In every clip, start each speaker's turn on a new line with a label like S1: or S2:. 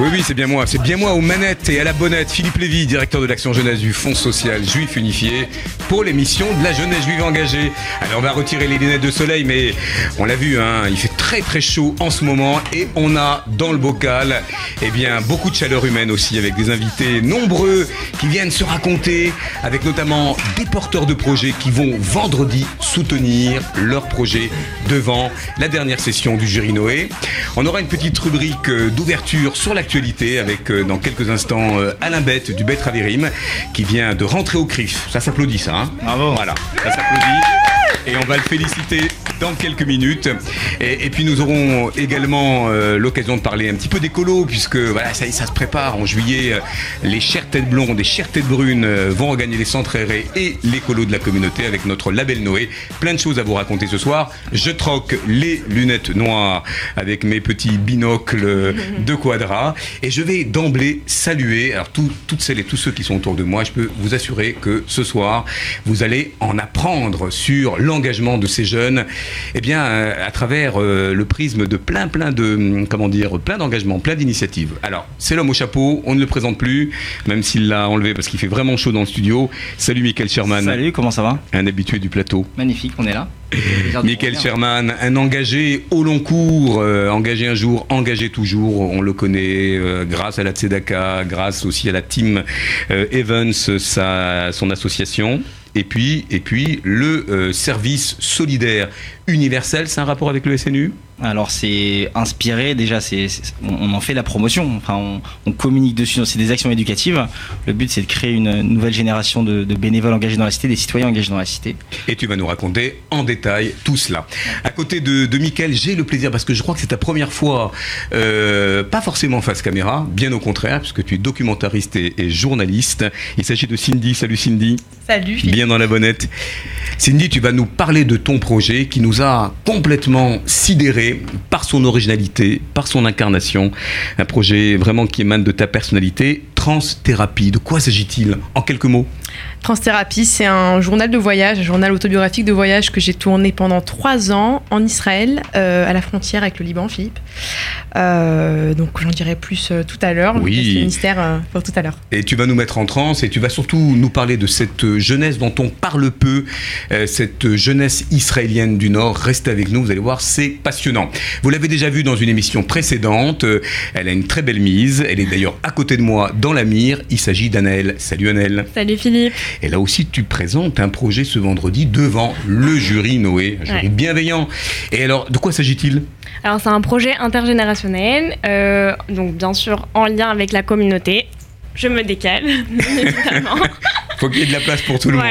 S1: Oui, oui, c'est bien moi. C'est bien moi aux manettes et à la bonnette. Philippe Lévy, directeur de l'action jeunesse du Fonds social juif unifié pour l'émission de la jeunesse juive engagée. Alors, on va retirer les lunettes de soleil, mais on l'a vu, hein, il fait très très chaud en ce moment et on a dans le bocal, eh bien, beaucoup de chaleur humaine aussi avec des invités nombreux qui viennent se raconter avec notamment des porteurs de projets qui vont vendredi soutenir leur projet devant la dernière session du jury Noé. On aura une petite rubrique euh, d'ouverture sur l'actualité avec euh, dans quelques instants euh, Alain Bette du Bête Ravirim qui vient de rentrer au CRIF. Ça s'applaudit ça. Hein
S2: Bravo.
S1: Voilà, ça s'applaudit. Et on va le féliciter dans quelques minutes. Et, puis nous aurons également euh, l'occasion de parler un petit peu d'écolo, puisque voilà, ça, ça se prépare en juillet. euh, les chères têtes blondes et chères têtes brunes euh, vont regagner les centres aérés et l'écolo de la communauté avec notre label Noé. Plein de choses à vous raconter ce soir. Je troque les lunettes noires avec mes petits binocles de quadra. Et je vais d'emblée saluer toutes celles et tous ceux qui sont autour de moi. Je peux vous assurer que ce soir, vous allez en apprendre sur l'engagement de ces jeunes, eh bien, euh, à travers euh, le prisme de plein, plein de, hum, comment dire, plein d'engagements, plein d'initiatives. Alors, c'est l'homme au chapeau, on ne le présente plus, même s'il l'a enlevé parce qu'il fait vraiment chaud dans le studio. Salut Michael Sherman,
S2: Salut, comment ça va?
S1: Un habitué du plateau.
S2: Magnifique, on est là.
S1: Michael. Sherman, un engagé au long cours, euh, engagé un jour, engagé toujours. On le connaît euh, grâce à la Tzedaka, grâce aussi à la team euh, Evans, sa, son association. Et puis, et puis le service solidaire universel, c'est un rapport avec le SNU
S2: Alors c'est inspiré, déjà c'est, c'est- on, on en fait la promotion, enfin on, on communique dessus, c'est des actions éducatives. Le but c'est de créer une nouvelle génération de, de bénévoles engagés dans la cité, des citoyens engagés dans la cité.
S1: Et tu vas nous raconter en détail tout cela. À côté de, de Mickaël, j'ai le plaisir, parce que je crois que c'est ta première fois, euh, pas forcément face caméra, bien au contraire, puisque tu es documentariste et, et journaliste. Il s'agit de Cindy. Salut Cindy.
S3: Salut Philippe.
S1: Bien dans la bonnette. Cindy, tu vas nous parler de ton projet qui nous a complètement sidérés par son originalité, par son incarnation. Un projet vraiment qui émane de ta personnalité. Transthérapie, de quoi s'agit-il En quelques mots?
S3: Transthérapie, c'est un journal de voyage, un journal autobiographique de voyage que j'ai tourné pendant trois ans en Israël, euh, à la frontière avec le Liban, Philippe. Euh, donc j'en dirai plus euh, tout à l'heure.
S1: Oui.
S3: Le mystère euh, pour tout à l'heure.
S1: Et tu vas nous mettre en transe et tu vas surtout nous parler de cette jeunesse dont on parle peu, euh, cette jeunesse israélienne du Nord. Restez avec nous, vous allez voir, c'est passionnant. Vous l'avez déjà vu dans une émission précédente, euh, elle a une très belle mise, elle est d'ailleurs à côté de moi dans la mire, il s'agit d'Anaël. Salut Anaël.
S3: Salut Philippe.
S1: Et là aussi, tu présentes un projet ce vendredi devant le jury Noé, un jury
S4: Ouais.
S1: bienveillant. Et alors, de quoi s'agit-il?
S4: Alors c'est un projet intergénérationnel, euh, donc bien sûr en lien avec la communauté. Je me décale, évidemment.
S1: Faut qu'il y ait de la place pour tout le monde. hein.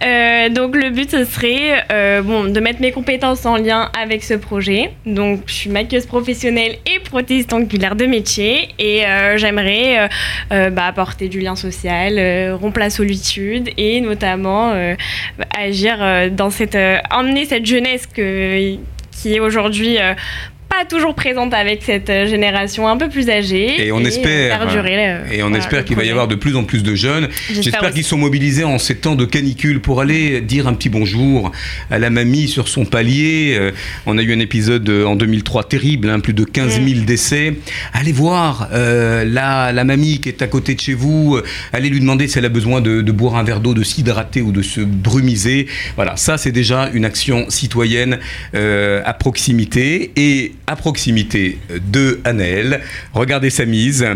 S4: voilà. Euh, donc le but ce serait euh, bon de mettre mes compétences en lien avec ce projet. Donc je suis maquilleuse professionnelle et prothésiste angulaire de métier et euh, j'aimerais bah, apporter du lien social, rompre la solitude et notamment agir dans cette emmener cette jeunesse que qui est aujourd'hui pas toujours présente avec cette euh, génération un peu plus âgée
S1: Et on espère,
S4: perdurer, euh,
S1: et on
S4: voilà,
S1: espère qu'il va y avoir de plus en plus de jeunes.
S4: J'espère
S1: qu'ils sont mobilisés en ces temps de canicule pour aller dire un petit bonjour à la mamie sur son palier. Euh, on a eu un épisode en 2003 terrible, hein, plus de 15 000 décès. Allez voir euh, la, la mamie qui est à côté de chez vous. Allez lui demander si elle a besoin de, de boire un verre d'eau, de s'hydrater ou de se brumiser. Voilà, ça c'est déjà une action citoyenne euh, à proximité. Et à proximité de Anaël, regardez sa mise.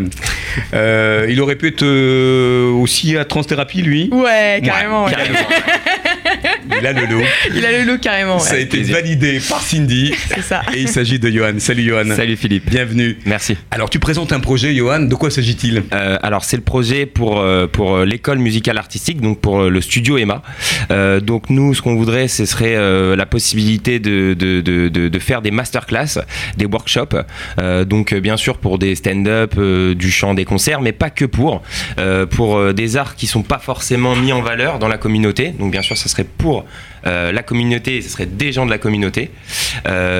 S1: Euh, il aurait pu être euh, aussi à transthérapie, lui?
S3: Ouais, carrément. ouais.
S1: carrément. Il a le lot.
S3: Il a le lot carrément.
S1: Ça a été validé par Cindy.
S3: C'est ça.
S1: Et il s'agit de Johan. Salut Johan.
S5: Salut Philippe.
S1: Bienvenue.
S5: Merci.
S1: Alors tu présentes un projet, Johan. De quoi s'agit-il?
S5: Euh, alors c'est le projet pour, euh, pour euh, l'école musicale artistique, donc pour le studio Emma. Euh, donc nous, ce qu'on voudrait, ce serait euh, la possibilité de, de, de, de, de faire des masterclass, des workshops. Euh, donc bien sûr pour des stand-up, euh, du chant, des concerts, mais pas que pour. Euh, pour des arts qui sont pas forcément mis en valeur dans la communauté. Donc bien sûr, ça serait pour la communauté, ce serait des gens de la communauté.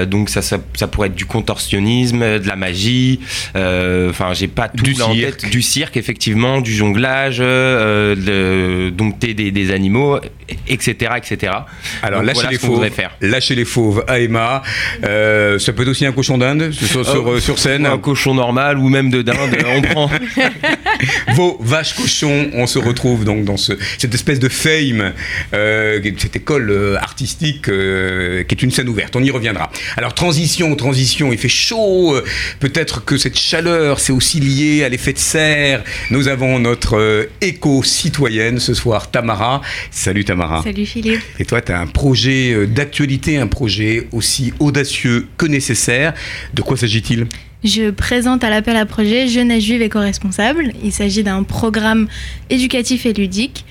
S5: donc ça, ça, pourrait être du contorsionnisme, de la magie. Enfin, j'ai pas tout
S1: du
S5: en
S1: cirque.
S5: tête. Du cirque, effectivement, du jonglage, de, dompter des, des, animaux, etc., etc.
S1: Alors
S5: Donc,
S1: lâchez
S5: voilà
S1: les fauves. Lâchez les fauves à Emma. Euh, ça peut être aussi un cochon d'Inde sur, sur,
S5: Euh,
S1: sur scène.
S5: Un cochon normal ou même de dinde, on prend.
S1: Vos vaches cochons, on se retrouve donc dans ce, cette espèce de fame, euh, cette école artistique euh, qui est une scène ouverte. On y reviendra. Alors transition, transition, il fait chaud. euh, Peut-être que cette chaleur, c'est aussi lié à l'effet de serre. Nous avons notre euh, éco-citoyenne ce soir, Tamara. Salut Tamara.
S6: Salut Philippe.
S1: Et toi, tu as un projet d'actualité, un projet aussi audacieux que nécessaire. De quoi s'agit-il?
S6: Je présente à l'appel à projet Jeunesse juive éco-responsable. Il s'agit d'un programme éducatif et ludique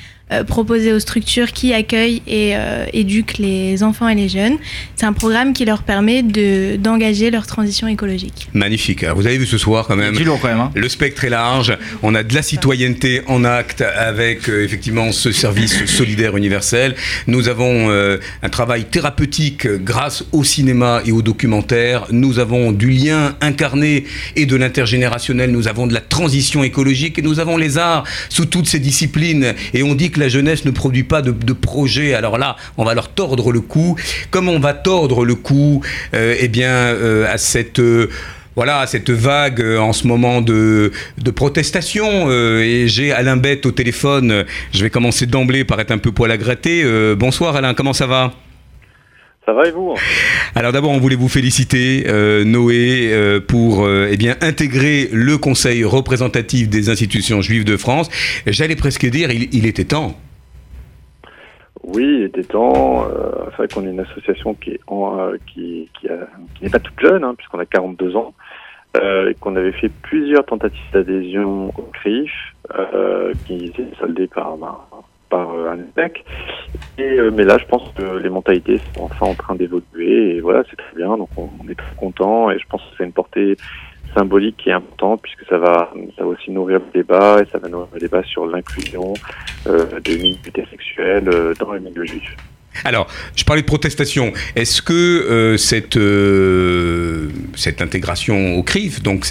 S6: proposé aux structures qui accueillent et euh, éduquent les enfants et les jeunes. C'est un programme qui leur permet de- d'engager leur transition écologique.
S1: Magnifique. Alors, vous avez vu ce soir quand même.
S2: Du long quand même. hein.
S1: Le spectre est large. On a de la citoyenneté en acte avec euh, effectivement ce service solidaire universel. Nous avons euh, un travail thérapeutique euh, grâce au cinéma et au documentaire. Nous avons du lien incarné et de l'intergénérationnel. Nous avons de la transition écologique et nous avons les arts sous toutes ces disciplines. Et on dit que la jeunesse ne produit pas de, de projets. Alors là, on va leur tordre le cou. Comme on va tordre le cou, euh, eh bien, euh, à cette euh, voilà, cette vague en ce moment de, protestation. et j'ai Alain Bête au téléphone. Je vais commencer d'emblée par être un peu poil à gratter. Bonsoir Alain, comment ça va?
S7: Ça va et vous
S1: alors d'abord, on voulait vous féliciter, euh, Noé, euh, pour euh, eh bien intégrer le Conseil représentatif des institutions juives de France. J'allais presque dire, il, il était temps.
S7: Oui, il était temps. Euh, c'est vrai qu'on est une association qui est en, qui, qui, a- qui n'est pas toute jeune, hein, puisqu'on a 42 ans, et qu'on avait fait plusieurs tentatives d'adhésion au CRIF, qui étaient soldées par, ben, par euh, un échec. Et, euh, mais là, je pense que les mentalités sont enfin en train d'évoluer, et voilà, c'est très bien. Donc, on, on est très content, et je pense que c'est une portée symbolique qui est importante puisque ça va ça va aussi nourrir le débat et ça va nourrir le débat sur l'inclusion euh, des minorités sexuelles euh, dans le milieu juif.
S1: Alors, je parlais de protestation. Est-ce que euh, cette, euh, cette intégration au CRIF, donc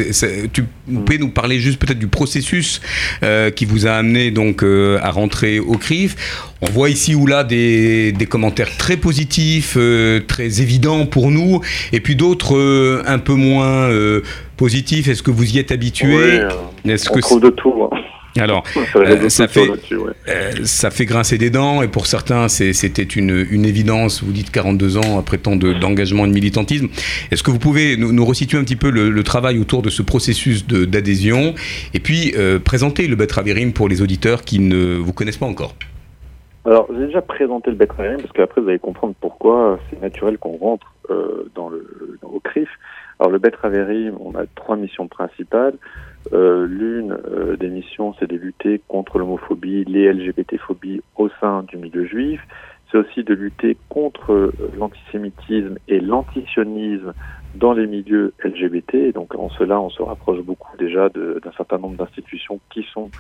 S1: tu vous pouvez nous parler juste peut-être du processus euh, qui vous a amené donc euh, à rentrer au CRIF? On voit ici ou là des, des commentaires très positifs, euh, très évidents pour nous, et puis d'autres euh, un peu moins euh, positifs. Est-ce que vous y êtes habitué
S7: euh,
S1: Est-ce que
S7: trouve de tout. hein.
S1: Alors, euh, ça
S7: sociaux
S1: fait,
S7: ouais.
S1: euh, ça fait grincer des dents et pour certains c'était une, une évidence. Vous dites 42 ans après tant de- d'engagement et de militantisme. Est-ce que vous pouvez nous, nous resituer un petit peu le, le travail autour de ce processus de- d'adhésion et puis euh, présenter le Betraverim pour les auditeurs qui ne vous connaissent pas encore?
S7: Alors, j'ai déjà présenté le Betraverim parce qu'après vous allez comprendre pourquoi c'est naturel qu'on rentre euh, dans le dans- au CRIF. Alors, le Betraverim, on a trois missions principales. Euh, L'une euh, des missions, c'est de lutter contre l'homophobie, les LGBT-phobies au sein du milieu juif. C'est aussi de lutter contre euh, l'antisémitisme et l'antisionisme dans les milieux LGBT. Donc, en cela, on se rapproche beaucoup déjà d'un certain nombre d'institutions qui sont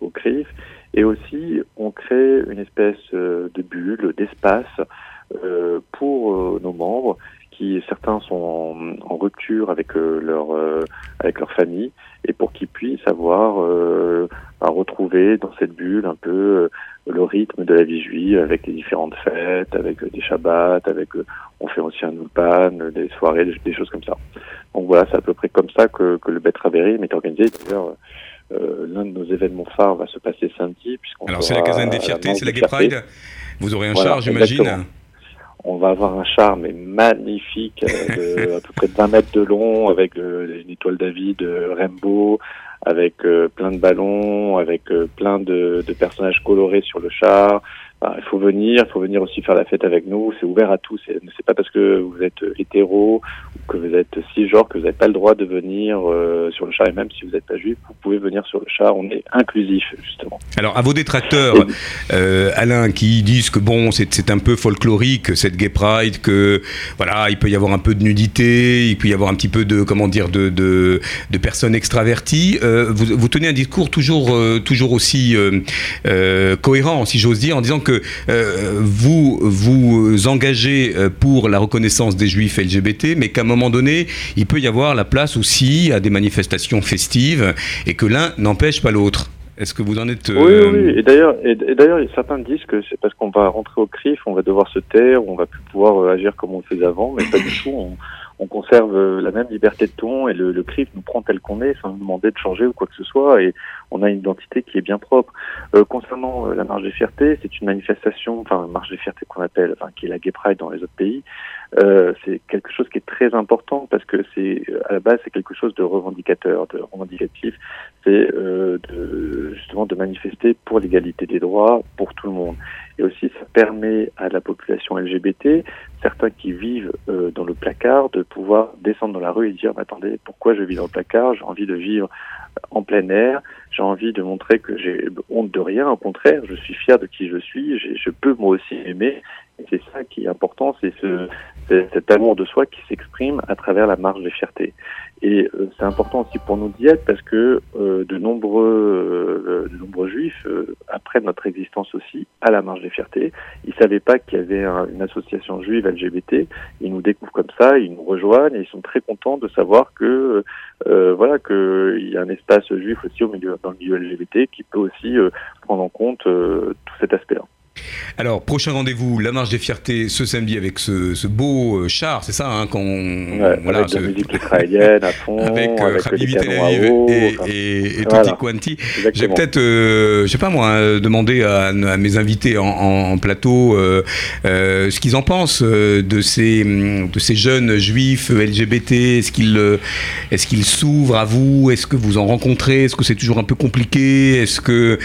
S7: au CRIF. Et aussi, on crée une espèce euh, de bulle, d'espace euh, pour nos membres qui certains sont en, en rupture avec euh, leur euh, avec leur famille et pour qu'ils puissent avoir euh, à retrouver dans cette bulle un peu le rythme de la vie juive avec les différentes fêtes, avec des shabbats, avec on fait aussi un ulpan, des soirées, des, des choses comme ça. Donc voilà, c'est à peu près comme ça que, que le Betraverim est organisé. D'ailleurs, euh, l'un de nos événements phares va se passer samedi puisqu'on
S1: Alors c'est la caserne des fiertés, c'est la Gay. Pride. Vous aurez un
S7: Voilà,
S1: char, j'imagine.
S7: On va avoir un char mais magnifique, euh, de à peu près de 20 mètres de long, avec le- une étoile David euh, Rainbow, avec euh, plein de ballons, avec euh, plein de, de personnages colorés sur le char. Enfin, il faut venir, il faut venir aussi faire la fête avec nous. C'est ouvert à tous. C'est pas parce que vous êtes hétéro ou que vous êtes cisgenre, que vous n'avez pas le droit de venir euh, sur le char, et même si vous n'êtes pas juif, vous pouvez venir sur le char. On est inclusif, justement.
S1: Alors, à vos détracteurs, euh, Alain, qui disent que bon, c'est un peu folklorique cette Gay Pride, que voilà, il peut y avoir un peu de nudité, il peut y avoir un petit peu de comment dire de, de, personnes extraverties. Euh, vous, vous, tenez un discours toujours euh, toujours aussi euh, euh, cohérent, si j'ose dire, en disant que vous vous engagez pour la reconnaissance des juifs LGBT, mais qu'à un moment donné, il peut y avoir la place aussi à des manifestations festives et que l'un n'empêche pas l'autre. Est-ce que vous en êtes
S7: Oui, oui. Et d'ailleurs, et, d'ailleurs, certains disent que c'est parce qu'on va rentrer au CRIF, on va devoir se taire, on va plus pouvoir agir comme on le faisait avant, mais pas du tout. On, on conserve euh, la même liberté de ton et le, le CRIF nous prend tel qu'on est sans nous demander de changer ou quoi que ce soit et on a une identité qui est bien propre. Euh, concernant euh, la marche des fiertés, c'est une manifestation, enfin marche des fiertés qu'on appelle, enfin qui est la Gay Pride dans les autres pays. Euh, c'est quelque chose qui est très important parce que c'est à la base c'est quelque chose de revendicateur, de revendicatif. C'est euh, de, justement de manifester pour l'égalité des droits pour tout le monde. Et aussi, ça permet à la population LGBT, certains qui vivent euh, dans le placard, de pouvoir descendre dans la rue et dire mais attendez, pourquoi je vis dans le placard? J'ai envie de vivre en plein air. J'ai envie de montrer que j'ai honte de rien. Au contraire, je suis fier de qui je suis. Je peux moi aussi aimer. Et c'est ça qui est important, c'est ce, cet amour de soi qui s'exprime à travers la marche des fiertés. Et euh, c'est important aussi pour nous d'y être parce que euh, de nombreux, euh, de nombreux juifs apprennent notre existence aussi à la marche des fiertés. Ils savaient pas qu'il y avait une association juive LGBT. Ils nous découvrent comme ça, ils nous rejoignent et ils sont très contents de savoir que voilà qu'il y a un espace juif aussi au milieu dans le milieu LGBT qui peut aussi prendre en compte tout cet aspect-là.
S1: Alors, prochain rendez-vous, la marche des fiertés ce samedi avec ce, beau euh, char, c'est ça hein,
S7: ouais, voilà, Avec la musique israélienne à fond,
S1: avec, euh, Rabbi Tel et, et, Tutti Quanti. J'ai peut-être, euh, je sais pas moi, hein, demandé à, mes invités en, plateau ce qu'ils en pensent de ces, de ces jeunes juifs LGBT. Est-ce qu'ils est qu'ils s'ouvrent à vous? Est-ce que vous en rencontrez? Est-ce que c'est toujours un peu compliqué? Est-ce que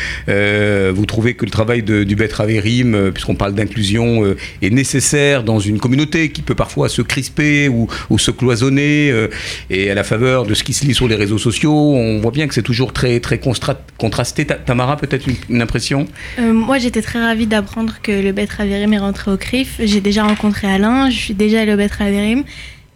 S1: vous trouvez que le travail de, du Beth euh, puisqu'on parle d'inclusion, euh, est nécessaire dans une communauté qui peut parfois se crisper ou, se cloisonner. Euh, et à la faveur de ce qui se lit sur les réseaux sociaux, on voit bien que c'est toujours très, très contrasté. Tamara, peut-être une, impression?
S6: Moi, j'étais très ravie d'apprendre que le Beth Raverim est rentré au CRIF. J'ai déjà rencontré Alain, je suis déjà allée au Beth.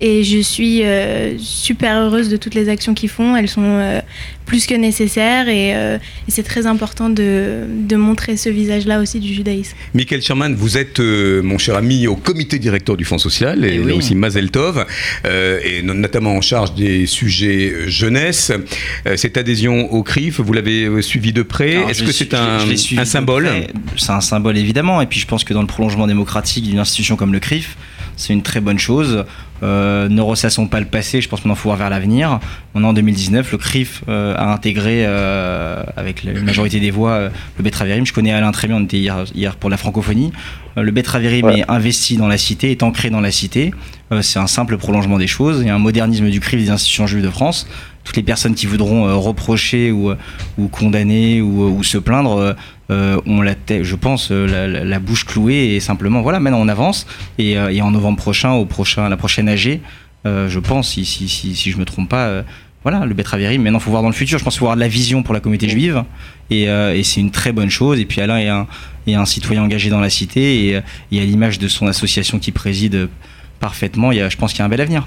S6: Et je suis euh, super heureuse de toutes les actions qu'ils font. Elles sont euh, plus que nécessaires et, euh, et c'est très important de, de montrer ce visage-là aussi du judaïsme.
S1: Michael Sherman, vous êtes, mon cher ami, au comité directeur du Fonds social et, eh là aussi Mazel Tov, et notamment en charge des sujets jeunesse. cette adhésion au CRIF, vous l'avez suivi de près. Est-ce que c'est un, un symbole
S2: C'est un symbole évidemment. Et puis je pense que dans le prolongement démocratique d'une institution comme le CRIF, c'est une très bonne chose. Euh, ne ressassons pas le passé, je pense qu'on en faut voir vers l'avenir. On est en 2019, le CRIF euh, a intégré, euh, avec la majorité des voix, le Betraverim. Je connais Alain très bien, on était hier, hier pour la francophonie. le Betraverim est investi dans la cité, est ancré dans la cité. c'est un simple prolongement des choses. Il y a un modernisme du CRIF des institutions juives de France toutes les personnes qui voudront reprocher ou, ou condamner ou, ou se plaindre euh, on la je pense, euh, la, bouche clouée et simplement, voilà, maintenant on avance. Et, euh, en novembre prochain, au prochain, la prochaine AG, je pense, si, si, si, je me trompe pas, voilà, le Betraverim. Maintenant, il faut voir dans le futur. Je pense qu'il faut avoir de la vision pour la communauté juive. Et, c'est une très bonne chose. Et puis Alain est un, est un citoyen engagé dans la cité. Et, et à l'image de son association qui préside parfaitement. Il y a, je pense qu'il y a un bel avenir.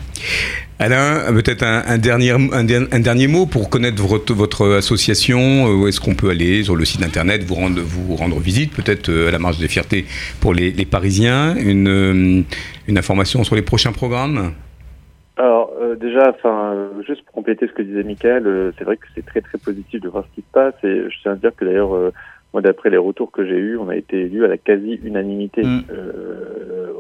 S1: Alain, peut-être un, dernier, un, dernier mot pour connaître votre, votre association. Euh, où est-ce qu'on peut aller sur le site internet, vous rendre, vous rendre visite, peut-être euh, à la marche des fiertés pour les, Parisiens. Une, euh, une information sur les prochains programmes?
S7: Alors déjà, enfin, juste pour compléter ce que disait Michael, c'est vrai que c'est très très positif de voir ce qui se passe et je tiens à dire que d'ailleurs, moi d'après les retours que j'ai eus, on a été élu à la quasi-unanimité mm.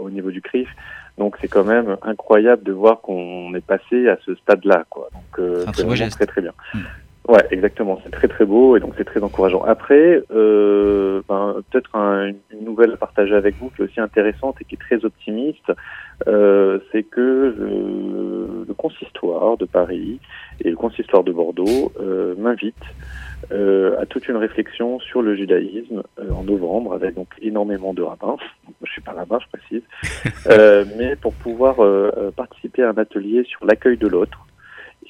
S7: au niveau du CRIF. Donc c'est quand même incroyable de voir qu'on est passé à ce stade-là, quoi. Donc euh, c'est vraiment très très bien. Hmm. Ouais, exactement. C'est très très beau et donc c'est très encourageant. Après, euh, ben, peut-être une nouvelle à partager avec vous qui est aussi intéressante et qui est très optimiste, euh, c'est que euh, le consistoire de Paris et le consistoire de Bordeaux m'invitent à toute une réflexion sur le judaïsme en novembre, avec donc énormément de rabbins. Je suis pas rabbin, je précise, mais pour pouvoir participer à un atelier sur l'accueil de l'autre.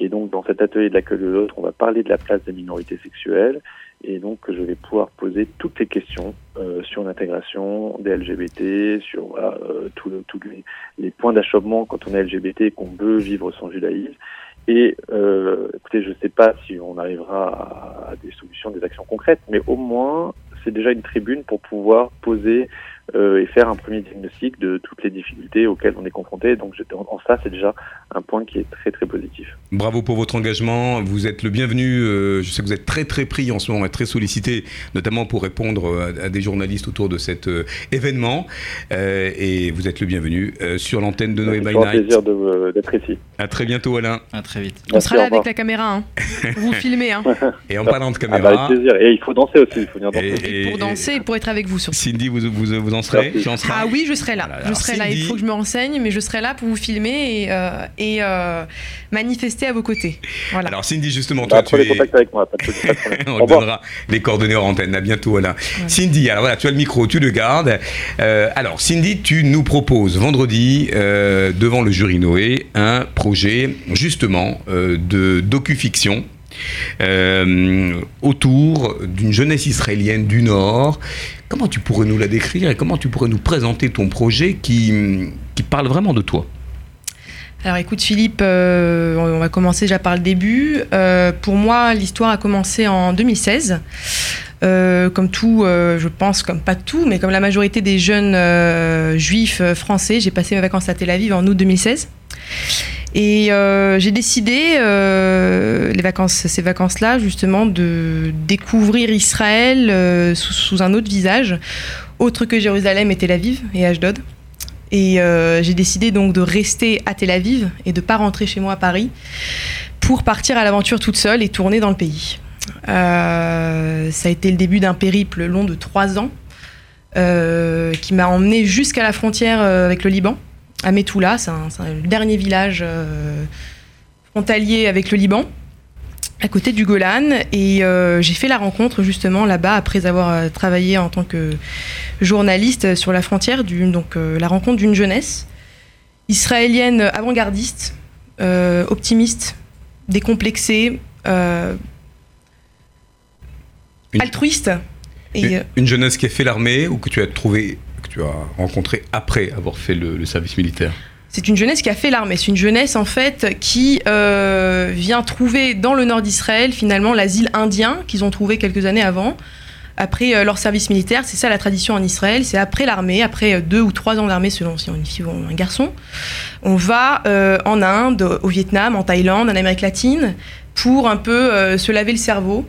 S7: Et donc, dans cet atelier de l'accueil de l'autre, on va parler de la place des minorités sexuelles et donc je vais pouvoir poser toutes les questions euh, sur l'intégration des LGBT, sur euh, tous les, les, points d'achoppement quand on est LGBT et qu'on veut vivre son judaïsme. Et euh, écoutez, je ne sais pas si on arrivera à, des solutions, des actions concrètes, mais au moins c'est déjà une tribune pour pouvoir poser et faire un premier diagnostic de toutes les difficultés auxquelles on est confronté. Donc en ça, c'est déjà un point qui est très très positif.
S1: Bravo pour votre engagement. Vous êtes le bienvenu. Euh, je sais que vous êtes très très pris en ce moment et très sollicité, notamment pour répondre à, des journalistes autour de cet euh, événement. et vous êtes le bienvenu sur l'antenne de Noé by Night.
S7: un plaisir d'être ici.
S1: À très bientôt, Alain.
S2: À très vite.
S3: on sera là avec la caméra. Hein. vous filmez. Hein.
S1: Et en parlant de caméra. Ah
S7: bah, avec plaisir. Et il faut danser aussi. Il faut venir danser.
S3: Et, pour danser et pour être avec vous surtout.
S1: Cindy, vous, vous, vous en serez
S3: Ah oui, je serai là. je serai là. Il faut que je me renseigne, mais je serai là pour vous filmer et, euh, et euh, manifester à vos côtés. Voilà.
S1: Alors Cindy, justement,
S7: bah,
S1: toi, tu es...
S7: contact avec moi. Pas de
S1: On donnera les coordonnées en antenne. À bientôt, Alain. Cindy, alors voilà, tu as le micro, tu le gardes. Euh, alors Cindy, tu nous proposes vendredi devant le jury Noé un projet justement de docu-fiction euh, autour d'une jeunesse israélienne du Nord. Comment tu pourrais nous la décrire et comment tu pourrais nous présenter ton projet qui, qui parle vraiment de toi?
S3: Alors écoute Philippe, euh, on va commencer déjà par le début. Euh, pour moi, l'histoire a commencé en 2016. comme tout, je pense, comme pas tout, mais comme la majorité des jeunes juifs français, j'ai passé mes vacances à Tel Aviv en août 2016. Et euh, j'ai décidé, euh, les vacances, ces vacances-là, justement, de découvrir Israël euh, sous, un autre visage, autre que Jérusalem et Tel Aviv et Ashdod. Et j'ai décidé donc de rester à Tel Aviv et de pas rentrer chez moi à Paris pour partir à l'aventure toute seule et tourner dans le pays. ça a été le début d'un périple long de trois ans qui m'a emmené jusqu'à la frontière avec le Liban à c'est le dernier village euh, frontalier avec le Liban, à côté du Golan. Et euh, j'ai fait la rencontre justement là-bas après avoir euh, travaillé en tant que journaliste sur la frontière, donc la rencontre d'une jeunesse israélienne avant-gardiste, optimiste, décomplexée, altruiste.
S1: Et, une jeunesse qui a fait l'armée ou que tu as trouvé tu as rencontré après avoir fait le, service militaire
S3: c'est une jeunesse qui a fait l'armée. C'est une jeunesse en fait qui euh, vient trouver dans le nord d'Israël finalement l'asile indien qu'ils ont trouvé quelques années avant. Après euh, leur service militaire, c'est ça la tradition en Israël, c'est après l'armée, après euh, deux ou trois ans d'armée selon si on est fille ou un garçon, on va en Inde, au Vietnam, en Thaïlande, en Amérique latine, pour un peu se laver le cerveau,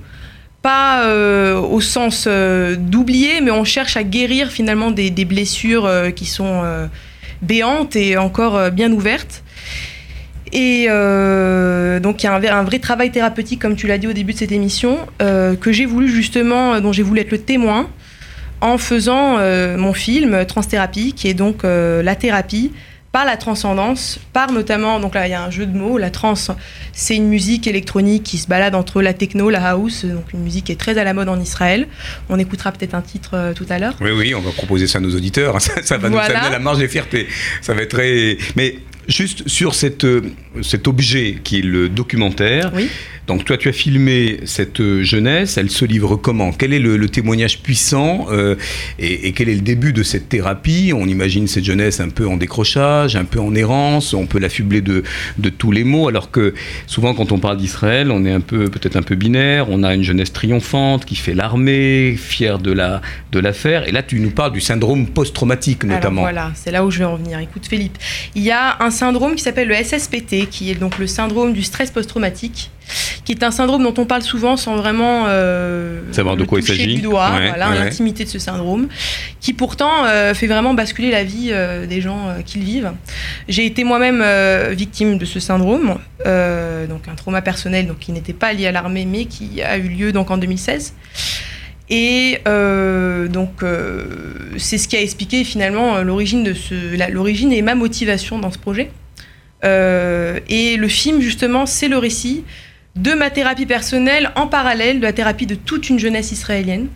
S3: pas euh, au sens euh, d'oublier, mais on cherche à guérir finalement des, blessures euh, qui sont béantes et encore bien ouvertes. Et donc il y a un, vrai travail thérapeutique, comme tu l'as dit au début de cette émission, que j'ai voulu justement, dont j'ai voulu être le témoin, en faisant mon film Transthérapie, qui est donc la thérapie par la transcendance, par notamment, donc là il y a un jeu de mots, la trans, c'est une musique électronique qui se balade entre la techno, la house, donc une musique qui est très à la mode en Israël. On écoutera peut-être un titre euh, tout à l'heure.
S1: Oui, oui, on va proposer ça à nos auditeurs, ça, va nous amener la marge des fiertés. Ça va être très... Mais juste sur cette, euh, cet objet qui est le documentaire,
S3: oui.
S1: Donc toi, tu as filmé cette euh, jeunesse, elle se livre comment? Quel est le, témoignage puissant euh, et, quel est le début de cette thérapie? On imagine cette jeunesse un peu en décrochage, un peu en errance, on peut l'affubler de, de, tous les mots, alors que souvent quand on parle d'Israël, on est un peu peut-être un peu binaire, on a une jeunesse triomphante qui fait l'armée, fière de la de l'affaire, et là tu nous parles du syndrome post-traumatique notamment.
S3: Alors voilà, c'est là où je vais en venir. Écoute Philippe, il y a un syndrome qui s'appelle le SSPT, qui est donc le syndrome du stress post-traumatique qui est un syndrome dont on parle souvent sans vraiment euh,
S1: savoir de quoi il s'agit.
S3: Du doigt, voilà, l'intimité de ce syndrome, qui pourtant euh, fait vraiment basculer la vie euh, des gens qui le vivent. J'ai été moi-même victime de ce syndrome, donc un trauma personnel donc qui n'était pas lié à l'armée, mais qui a eu lieu donc en 2016. Et donc, c'est ce qui a expliqué finalement ce, l'origine et ma motivation dans ce projet. et le film, justement, c'est le récit de ma thérapie personnelle en parallèle de la thérapie de toute une jeunesse israélienne.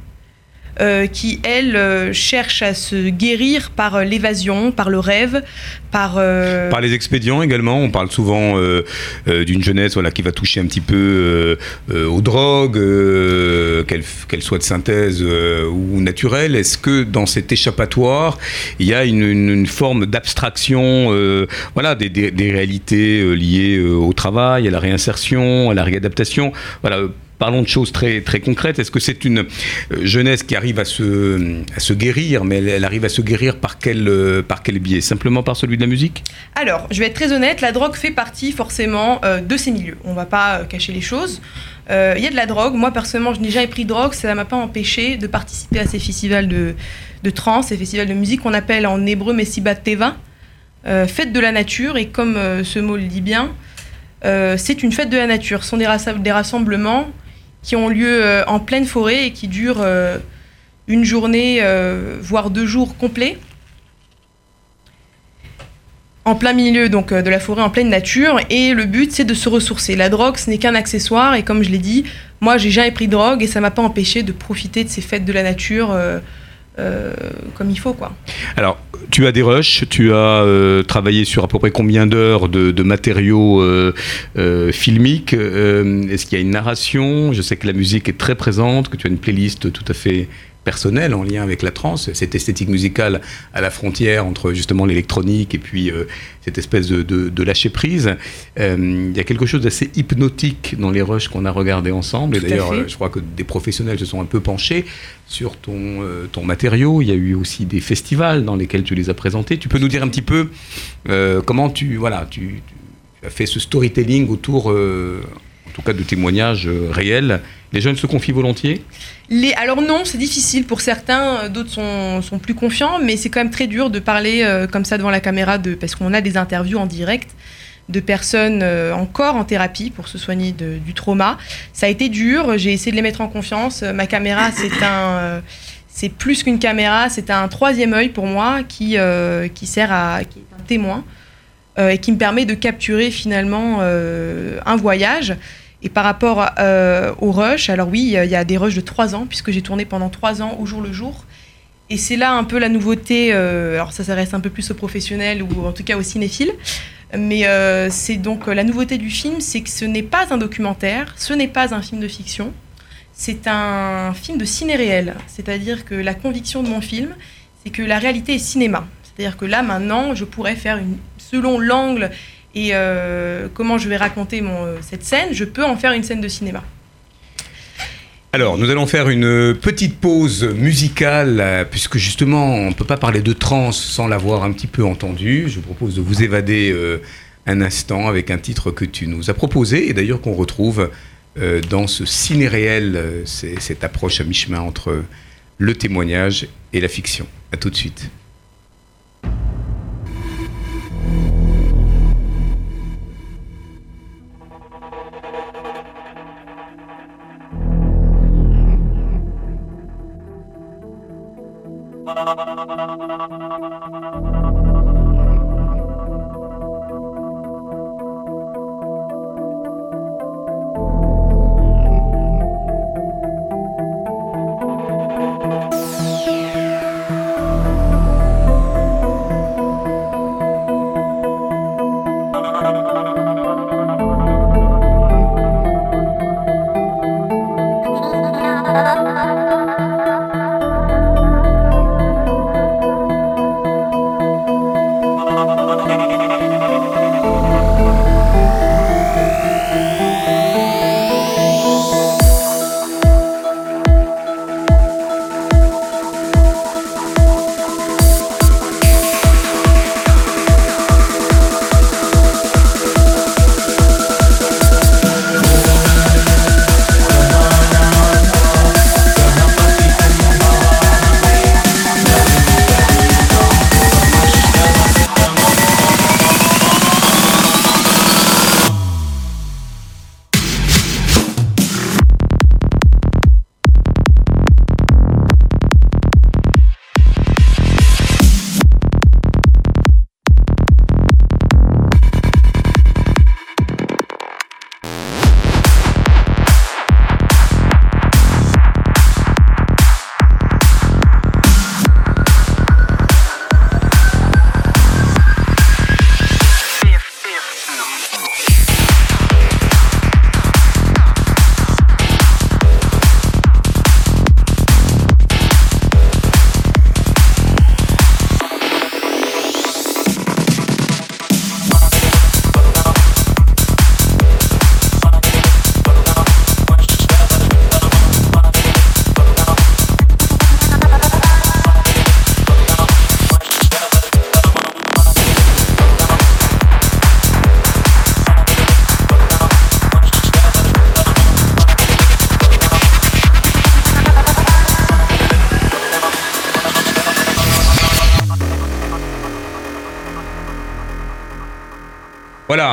S3: Euh, qui, elle, euh, cherche à se guérir par euh, l'évasion, par le rêve, par...
S1: Par les expédients également. On parle souvent d'une jeunesse voilà, qui va toucher un petit peu aux drogues, qu'elles soient de synthèse ou naturelles. Est-ce que dans cet échappatoire, il y a une, forme d'abstraction voilà, des, des réalités liées au travail, à la réinsertion, à la réadaptation? Voilà, parlons de choses très, très concrètes. Est-ce que c'est une euh, jeunesse qui arrive à se, guérir, mais elle, arrive à se guérir par quel, euh, par quel biais? Simplement par celui de la musique?
S3: Alors, je vais être très honnête, la drogue fait partie forcément euh, de ces milieux. On ne va pas cacher les choses. Il y a de la drogue. Moi, personnellement, je n'ai jamais pris de drogue. Ça ne m'a pas empêché de participer à ces festivals de, de trance, ces festivals de musique qu'on appelle en hébreu Messibat Teva, fête de la nature. Et comme ce mot le dit bien, c'est une fête de la nature. Ce sont des rassemblements qui ont lieu euh, en pleine forêt et qui durent euh, une journée, euh, voire deux jours complets en plein milieu donc de la forêt, en pleine nature, et le but c'est de se ressourcer. La drogue, ce n'est qu'un accessoire, et comme je l'ai dit, moi j'ai jamais pris de drogue et ça m'a pas empêché de profiter de ces fêtes de la nature comme il faut, quoi.
S1: Alors, tu as des rushs, tu as euh, travaillé sur à peu près combien d'heures de, matériaux euh, euh, filmiques Est-ce qu'il y a une narration? Je sais que la musique est très présente, que tu as une playlist tout à fait personnelle en lien avec la trance, cette esthétique musicale à la frontière entre justement l'électronique et puis cette espèce de, lâcher prise. Il y a quelque chose d'assez hypnotique dans les rushs qu'on a regardés ensemble. et d'ailleurs, je crois que des professionnels se sont un peu penchés sur ton, euh, ton matériau. Il y a eu aussi des festivals dans lesquels tu les as présentés. Tu peux nous dire un petit peu euh, comment tu, voilà, tu, as fait ce storytelling autour, euh, tout cas, de témoignages réels. Les jeunes se confient volontiers?
S3: Alors non, c'est difficile pour certains, d'autres sont, plus confiants, mais c'est quand même très dur de parler comme ça devant la caméra, parce qu'on a des interviews en direct de personnes euh, encore en thérapie pour se soigner du trauma. Ça a été dur, j'ai essayé de les mettre en confiance. Ma caméra, c'est un... Euh, c'est plus qu'une caméra, c'est un troisième œil pour moi qui, euh, qui sert à qui est un témoin et qui me permet de capturer finalement un voyage. Et par rapport au rush, alors oui, il y a des rushs de trois ans, puisque j'ai tourné pendant trois ans au jour le jour. Et c'est là un peu la nouveauté, alors ça s'adresse un peu plus aux professionnels ou en tout cas aux cinéphiles, mais euh, c'est donc euh, la nouveauté du film, c'est que ce n'est pas un documentaire, ce n'est pas un film de fiction, c'est un film de ciné réel. C'est-à-dire que la conviction de mon film, c'est que la réalité est cinéma. C'est-à-dire que là maintenant, je pourrais faire une, selon l'angle et euh, comment je vais raconter mon, cette scène, je peux en faire une scène de cinéma.
S1: Alors, nous allons faire une petite pause musicale, puisque justement, on ne peut pas parler de trance sans l'avoir un petit peu entendu. Je vous propose de vous évader euh, un instant avec un titre que tu nous as proposé, et d'ailleurs qu'on retrouve euh, dans ce ciné réel, euh, cette approche à mi-chemin entre le témoignage et la fiction. A tout de suite.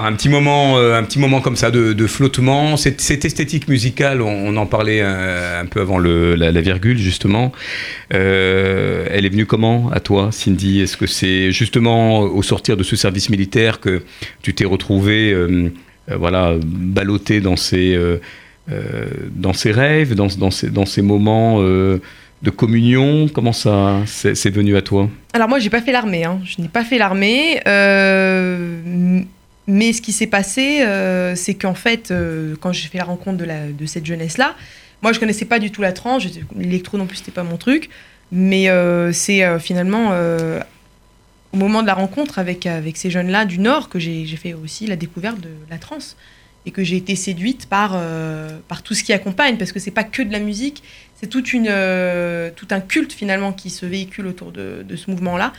S1: Un petit moment, euh, un petit moment comme ça de, flottement. Cette, esthétique musicale, on, en parlait un, peu avant la, virgule justement. Euh, elle est venue comment à toi, Cindy? Est-ce que c'est justement au sortir de ce service militaire que tu t'es retrouvé, euh, voilà, ballotté dans ces, dans ces rêves, dans, dans, ces, dans ces moments de communion? Comment ça c'est venu à toi?
S3: Alors moi, j'ai pas fait l'armée. Hein. Je n'ai pas fait l'armée. Euh, mais ce qui s'est passé, euh, c'est qu'en fait, euh, quand j'ai fait la rencontre de, cette jeunesse-là, moi, je connaissais pas du tout la tranche. L'électro non plus, c'était pas mon truc. Mais c'est finalement au moment de la rencontre avec, ces jeunes-là du Nord que j'ai fait aussi la découverte de la trance et que j'ai été séduite par, tout ce qui accompagne, parce que c'est pas que de la musique, c'est euh, tout un culte finalement qui se véhicule autour de, ce mouvement-là.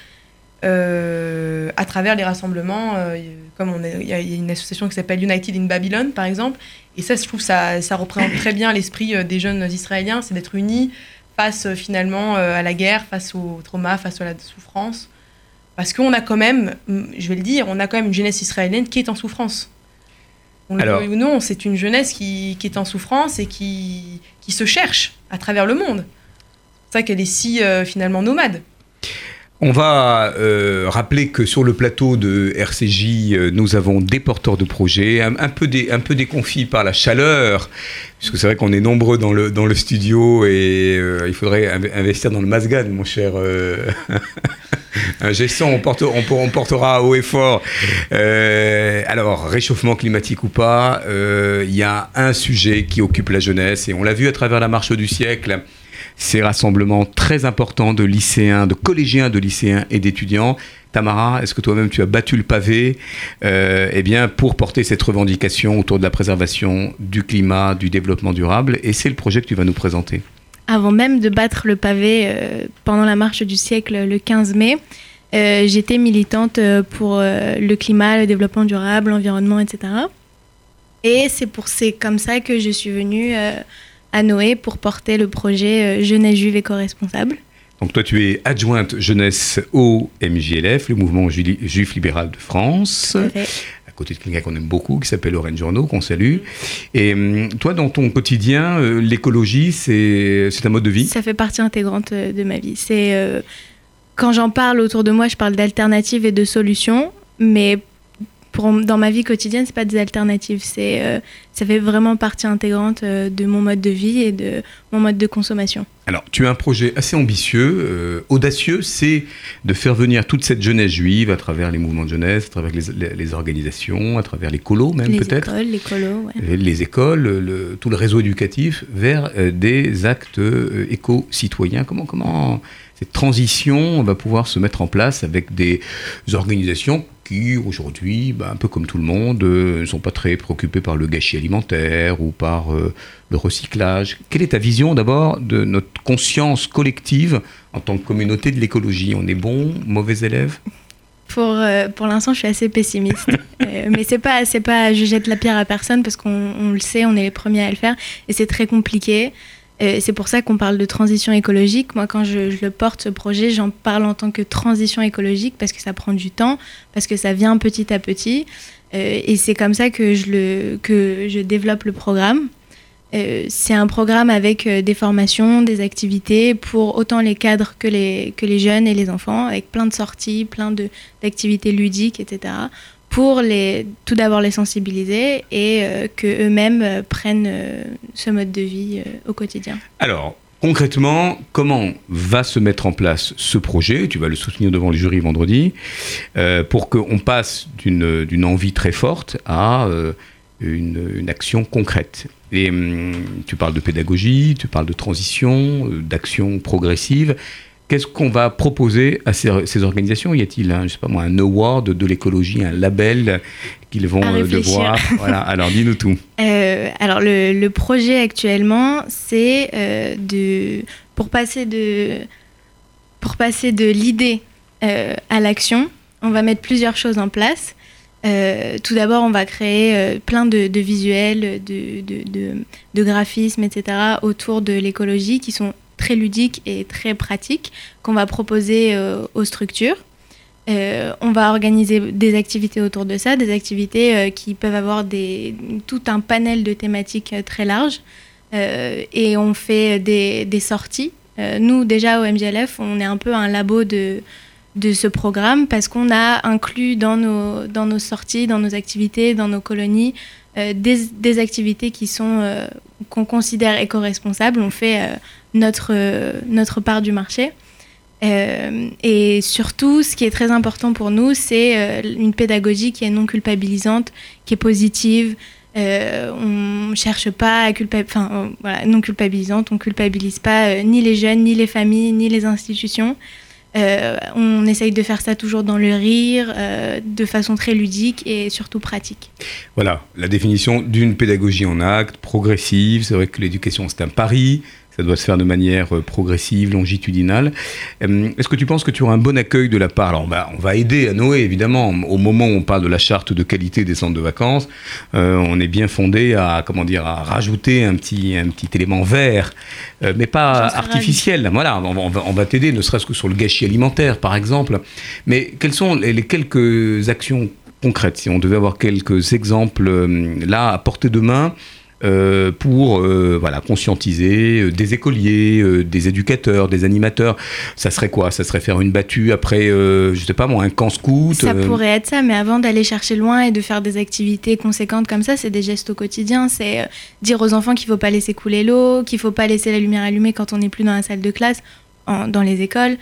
S3: Euh, à travers les rassemblements, euh, comme il y, a une association qui s'appelle United in Babylon, par exemple, et ça, je trouve, ça, ça représente très bien l'esprit des jeunes Israéliens, c'est d'être unis face finalement à la guerre, face au trauma, face à la souffrance, parce qu'on a quand même, je vais le dire, on a quand même une jeunesse israélienne qui est en souffrance. On le veut ou non, c'est une jeunesse qui, qui, est en souffrance et qui, qui se cherche à travers le monde. C'est ça qu'elle est si euh, finalement nomade.
S1: On va euh, rappeler que sur le plateau de RCJ, euh, nous avons des porteurs de projets, un, peu, déconfits par la chaleur, puisque c'est vrai qu'on est nombreux dans le, studio et il faudrait investir dans le Masgan, mon cher on, on, portera haut et fort. alors, réchauffement climatique ou pas, il y a un sujet qui occupe la jeunesse et on l'a vu à travers la marche du siècle ces rassemblements très importants de lycéens, de collégiens, de lycéens et d'étudiants. Tamara, est-ce que toi-même tu as battu le pavé euh, eh bien, pour porter cette revendication autour de la préservation du climat, du développement durable? Et c'est le projet que tu vas nous présenter.
S6: Avant même de battre le pavé euh, pendant la marche du siècle le 15 mai, euh, j'étais militante pour le climat, le développement durable, l'environnement, etc. Et c'est c'est comme ça que je suis venue à Noé pour porter le projet euh, Jeunesse juive éco-responsable.
S1: Donc toi, tu es adjointe jeunesse au MJLF, le mouvement juif libéral de France. À côté de quelqu'un qu'on aime beaucoup, qui s'appelle Lorraine Journaux, qu'on salue. Et hum, toi, dans ton quotidien, euh, l'écologie, c'est un mode de vie?
S6: Ça fait partie intégrante euh, de ma vie. C'est quand j'en parle autour de moi, je parle d'alternatives et de solutions, mais dans ma vie quotidienne, c'est pas des alternatives. C'est, euh, ça fait vraiment partie intégrante euh, de mon mode de vie et de mon mode de consommation.
S1: Alors, tu as un projet assez ambitieux, euh, audacieux, c'est de faire venir toute cette jeunesse juive à travers les mouvements de jeunesse, à travers les, organisations, à travers les colos même peut-être.
S6: Les colos,
S1: les, les écoles, le, tout le réseau éducatif vers des actes éco-citoyens. Comment, comment cette transition va pouvoir se mettre en place avec des organisations qui, aujourd'hui, bah, un peu comme tout le monde, euh, ne sont pas très préoccupés par le gâchis alimentaire ou par euh, le recyclage. Quelle est ta vision d'abord de notre conscience collective en tant que communauté de l'écologie? On est bon, mauvais élève?
S6: Pour, euh, pour l'instant, je suis assez pessimiste. mais c'est pas, c'est pas, je jette la pierre à personne parce qu'on le sait, on est les premiers à le faire et c'est très compliqué c'est pour ça qu'on parle de transition écologique. Moi, quand je, le porte, ce projet, j'en parle en tant que transition écologique parce que ça prend du temps, parce que ça vient petit à petit. Euh, et c'est comme ça que je, développe le programme. Euh, c'est un programme avec euh, des formations, des activités pour autant les cadres que les, que les jeunes et les enfants, avec plein de sorties, plein d'activités ludiques, etc pour les, tout d'abord les sensibiliser et euh, que eux-mêmes euh, prennent euh, ce mode de vie au quotidien.
S1: Alors, concrètement, comment va se mettre en place ce projet? Tu vas le soutenir devant le jury vendredi pour qu'on passe d'une envie très forte à une, une, action concrète. Et hum, tu parles de pédagogie, tu parles de transition, d'action progressive. Qu'est-ce qu'on va proposer à ces, organisations? Y a-t-il, un, je sais pas moi, un award de l'écologie, un label qu'ils vont euh, devoir? Voilà. Alors, dis-nous tout.
S6: Euh, alors, le, projet actuellement, c'est euh, de pour passer de pour passer de l'idée à l'action, on va mettre plusieurs choses en place. tout d'abord, on va créer plein de, visuels, de, de, de, graphismes, etc. autour de l'écologie qui sont très ludique et très pratique qu'on va proposer euh, aux structures. on va organiser des activités autour de ça, des activités qui peuvent avoir tout un panel de thématiques très large. et on fait des, sorties. nous, déjà au MGLF, on est un peu un labo de, ce programme parce qu'on a inclus dans nos sorties, dans nos activités, dans nos colonies, euh, des, activités qui sont euh, qu'on considère éco-responsables. On fait euh, notre, notre part du marché. et surtout, ce qui est très important pour nous, c'est une pédagogie qui est non culpabilisante, qui est positive. on cherche pas à culpabiliser, enfin voilà, non culpabilisante, on culpabilise pas ni les jeunes, ni les familles, ni les institutions. Euh, on essaye de faire ça toujours dans le rire, euh, de façon très ludique et surtout pratique.
S1: Voilà, la définition d'une pédagogie en acte, progressive. C'est vrai que l'éducation, c'est un pari. Ça doit se faire de manière euh, progressive, longitudinale. Euh, est-ce que tu penses que tu auras un bon accueil de la part Alors, on va, aider à Noé, évidemment. Au moment où on parle de la charte de qualité des centres de vacances, euh, on est bien fondé à, comment dire, à rajouter un petit, un petit élément vert, mais pas artificiel. Voilà, on, va, t'aider, ne serait-ce que sur le gâchis alimentaire, par exemple. Mais quelles sont les, les quelques actions concrètes, si on devait avoir quelques exemples là à portée de main euh, pour euh, voilà, conscientiser euh, des écoliers, des éducateurs, des animateurs. Ça serait quoi? Ça serait faire une battue après, je sais pas moi, un camp scout
S6: Ça pourrait être ça, mais avant d'aller chercher loin et de faire des activités conséquentes comme ça, c'est des gestes au quotidien. C'est dire aux enfants qu'il faut pas laisser couler l'eau, qu'il faut pas laisser la lumière allumée quand on n'est plus dans la salle de classe, dans les écoles.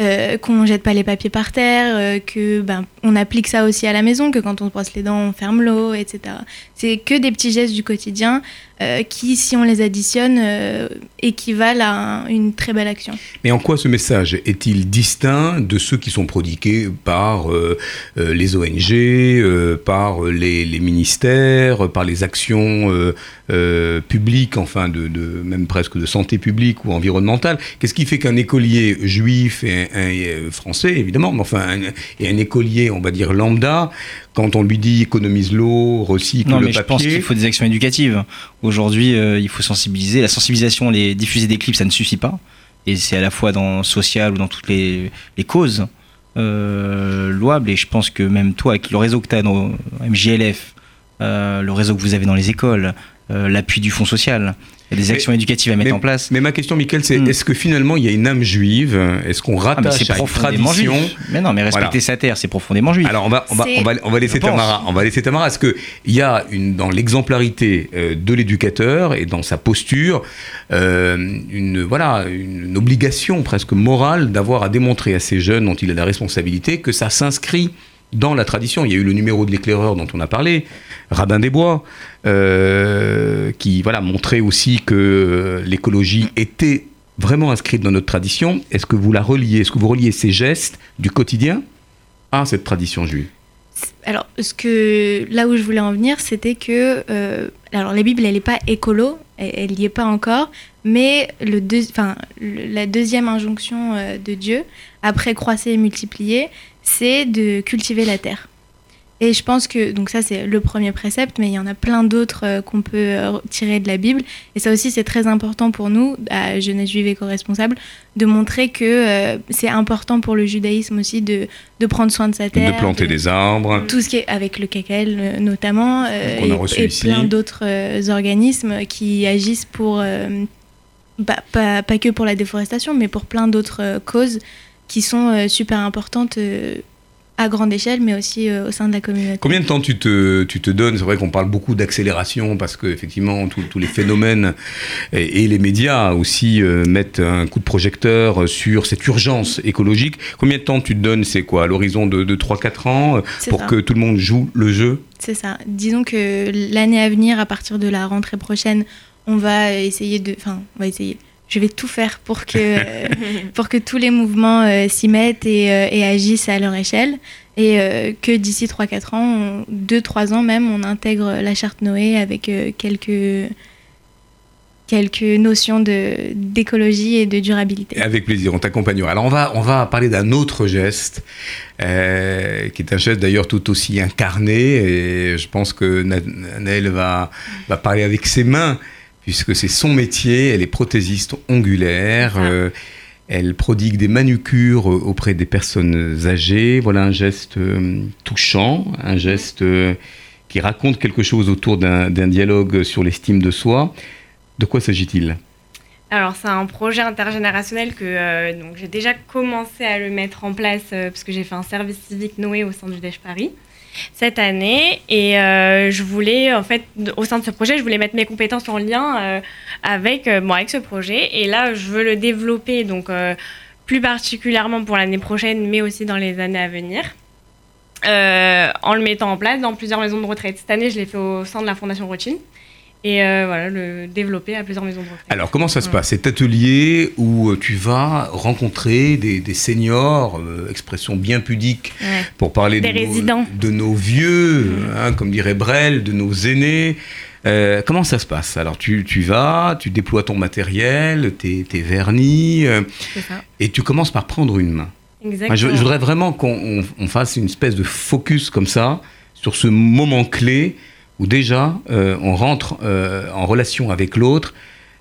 S6: Euh, qu'on jette pas les papiers par terre, euh, que ben on applique ça aussi à la maison, que quand on brosse les dents on ferme l'eau, etc. C'est que des petits gestes du quotidien qui, si on les additionne, équivalent à une très belle action.
S1: Mais en quoi ce message est-il distinct de ceux qui sont prodigués par les ONG, par les, ministères, par les actions publiques, enfin de, même presque de santé publique ou environnementale? Qu'est-ce qui fait qu'un écolier juif et un, euh, français, évidemment, mais enfin, et un écolier, on va dire lambda, quand on lui dit économise l'eau, recycle
S2: non,
S1: le
S2: mais Je pense qu'il faut des actions éducatives. Aujourd'hui, euh, il faut sensibiliser. La sensibilisation, les diffuser des clips, ça ne suffit pas. Et c'est à la fois dans social ou dans toutes les, causes euh, louables. Et je pense que même toi, avec le réseau que tu as dans MJLF, le réseau que vous avez dans les écoles, l'appui du fonds social, des actions éducatives à mettre en place.
S1: Mais ma question, Michael, c'est hmm. est-ce que finalement il y a une âme juive? Est-ce qu'on ah, rattache à une tradition?
S2: Mais non, mais respecter sa terre, c'est profondément juif.
S1: Alors on va, on va, on va, on va laisser Tamara. On va laisser Tamara. Est-ce qu'il y a une, dans l'exemplarité euh, de l'éducateur et dans sa posture euh, une, voilà, une obligation presque morale d'avoir à démontrer à ces jeunes dont il a la responsabilité que ça s'inscrit dans la tradition. Il y a eu le numéro de l'éclaireur dont on a parlé, Radin des Bois, euh, qui voilà, montrait aussi que l'écologie était vraiment inscrite dans notre tradition. Est-ce que vous la reliez, est-ce que vous reliez ces gestes du quotidien à cette tradition juive?
S6: Alors, ce que, là où je voulais en venir, c'était que euh, alors la Bible, elle n'est pas écolo, elle n'y est pas encore, mais le la deuxième injonction euh, de Dieu, après croiser et multiplier, c'est de cultiver la terre. Et je pense que, donc ça c'est le premier précepte, mais il y en a plein d'autres euh, qu'on peut euh, tirer de la Bible. Et ça aussi c'est très important pour nous, à Jeunesse juive éco-responsable, de montrer que euh, c'est important pour le judaïsme aussi de, de, prendre soin de sa terre.
S1: De planter des arbres.
S6: Tout ce qui est avec le cacal notamment, et, plein d'autres organismes qui agissent pour, bah, pas, pas, que pour la déforestation, mais pour plein d'autres causes qui sont super importantes à grande échelle, mais aussi euh, au sein de la communauté.
S1: Combien de temps tu te, tu te donnes? C'est vrai qu'on parle beaucoup d'accélération parce qu'effectivement, tous les phénomènes et, les médias aussi euh, mettent un coup de projecteur sur cette urgence écologique. Combien de temps tu te donnes? C'est quoi l'horizon de, de 3-4 ans pour que tout le monde joue le jeu?
S6: C'est ça. Disons que l'année à venir, à partir de la rentrée prochaine, on va essayer de... Enfin, on va essayer je vais tout faire pour que, pour que tous les mouvements euh, s'y mettent et, euh, et, agissent à leur échelle. Et euh, que d'ici 3-4 ans, 2-3 ans même, on intègre la charte Noé avec quelques, quelques notions d'écologie et de durabilité.
S1: Avec plaisir, on t'accompagnera. Alors on va, on va parler d'un autre geste, qui est un geste d'ailleurs tout aussi incarné, et je pense que Naël va, va parler avec ses mains puisque c'est son métier, elle est prothésiste ongulaire. Euh, Elle prodigue des manucures auprès des personnes âgées. Voilà un geste touchant, un geste qui raconte quelque chose autour d'un dialogue sur l'estime de soi. De quoi s'agit-il?
S4: Alors c'est un projet intergénérationnel que euh, donc j'ai déjà commencé à le mettre en place euh, parce que j'ai fait un service civique Noé au sein du Dèche Paris cette année et euh, je voulais en fait au sein de ce projet je voulais mettre mes compétences en lien avec bon avec ce projet et là je veux le développer donc plus particulièrement pour l'année prochaine mais aussi dans les années à venir. en le mettant en place dans plusieurs maisons de retraite. Cette année, je l'ai fait au sein de la Fondation Rothschild et euh, voilà, le développer à plusieurs maisons de retraite.
S1: Alors, comment ça se passe? Cet atelier où euh, tu vas rencontrer des, seniors, euh, expression bien pudique pour parler de nos, de nos, vieux, mm. hein, comme dirait Brel, de nos aînés. comment ça se passe? Alors tu, tu, vas, tu déploies ton matériel, tes, tes vernis, et tu commences par prendre une main.
S4: Exactement.
S1: je, voudrais vraiment qu'on fasse une espèce de focus comme ça sur ce moment clé où déjà euh, on rentre euh, en relation avec l'autre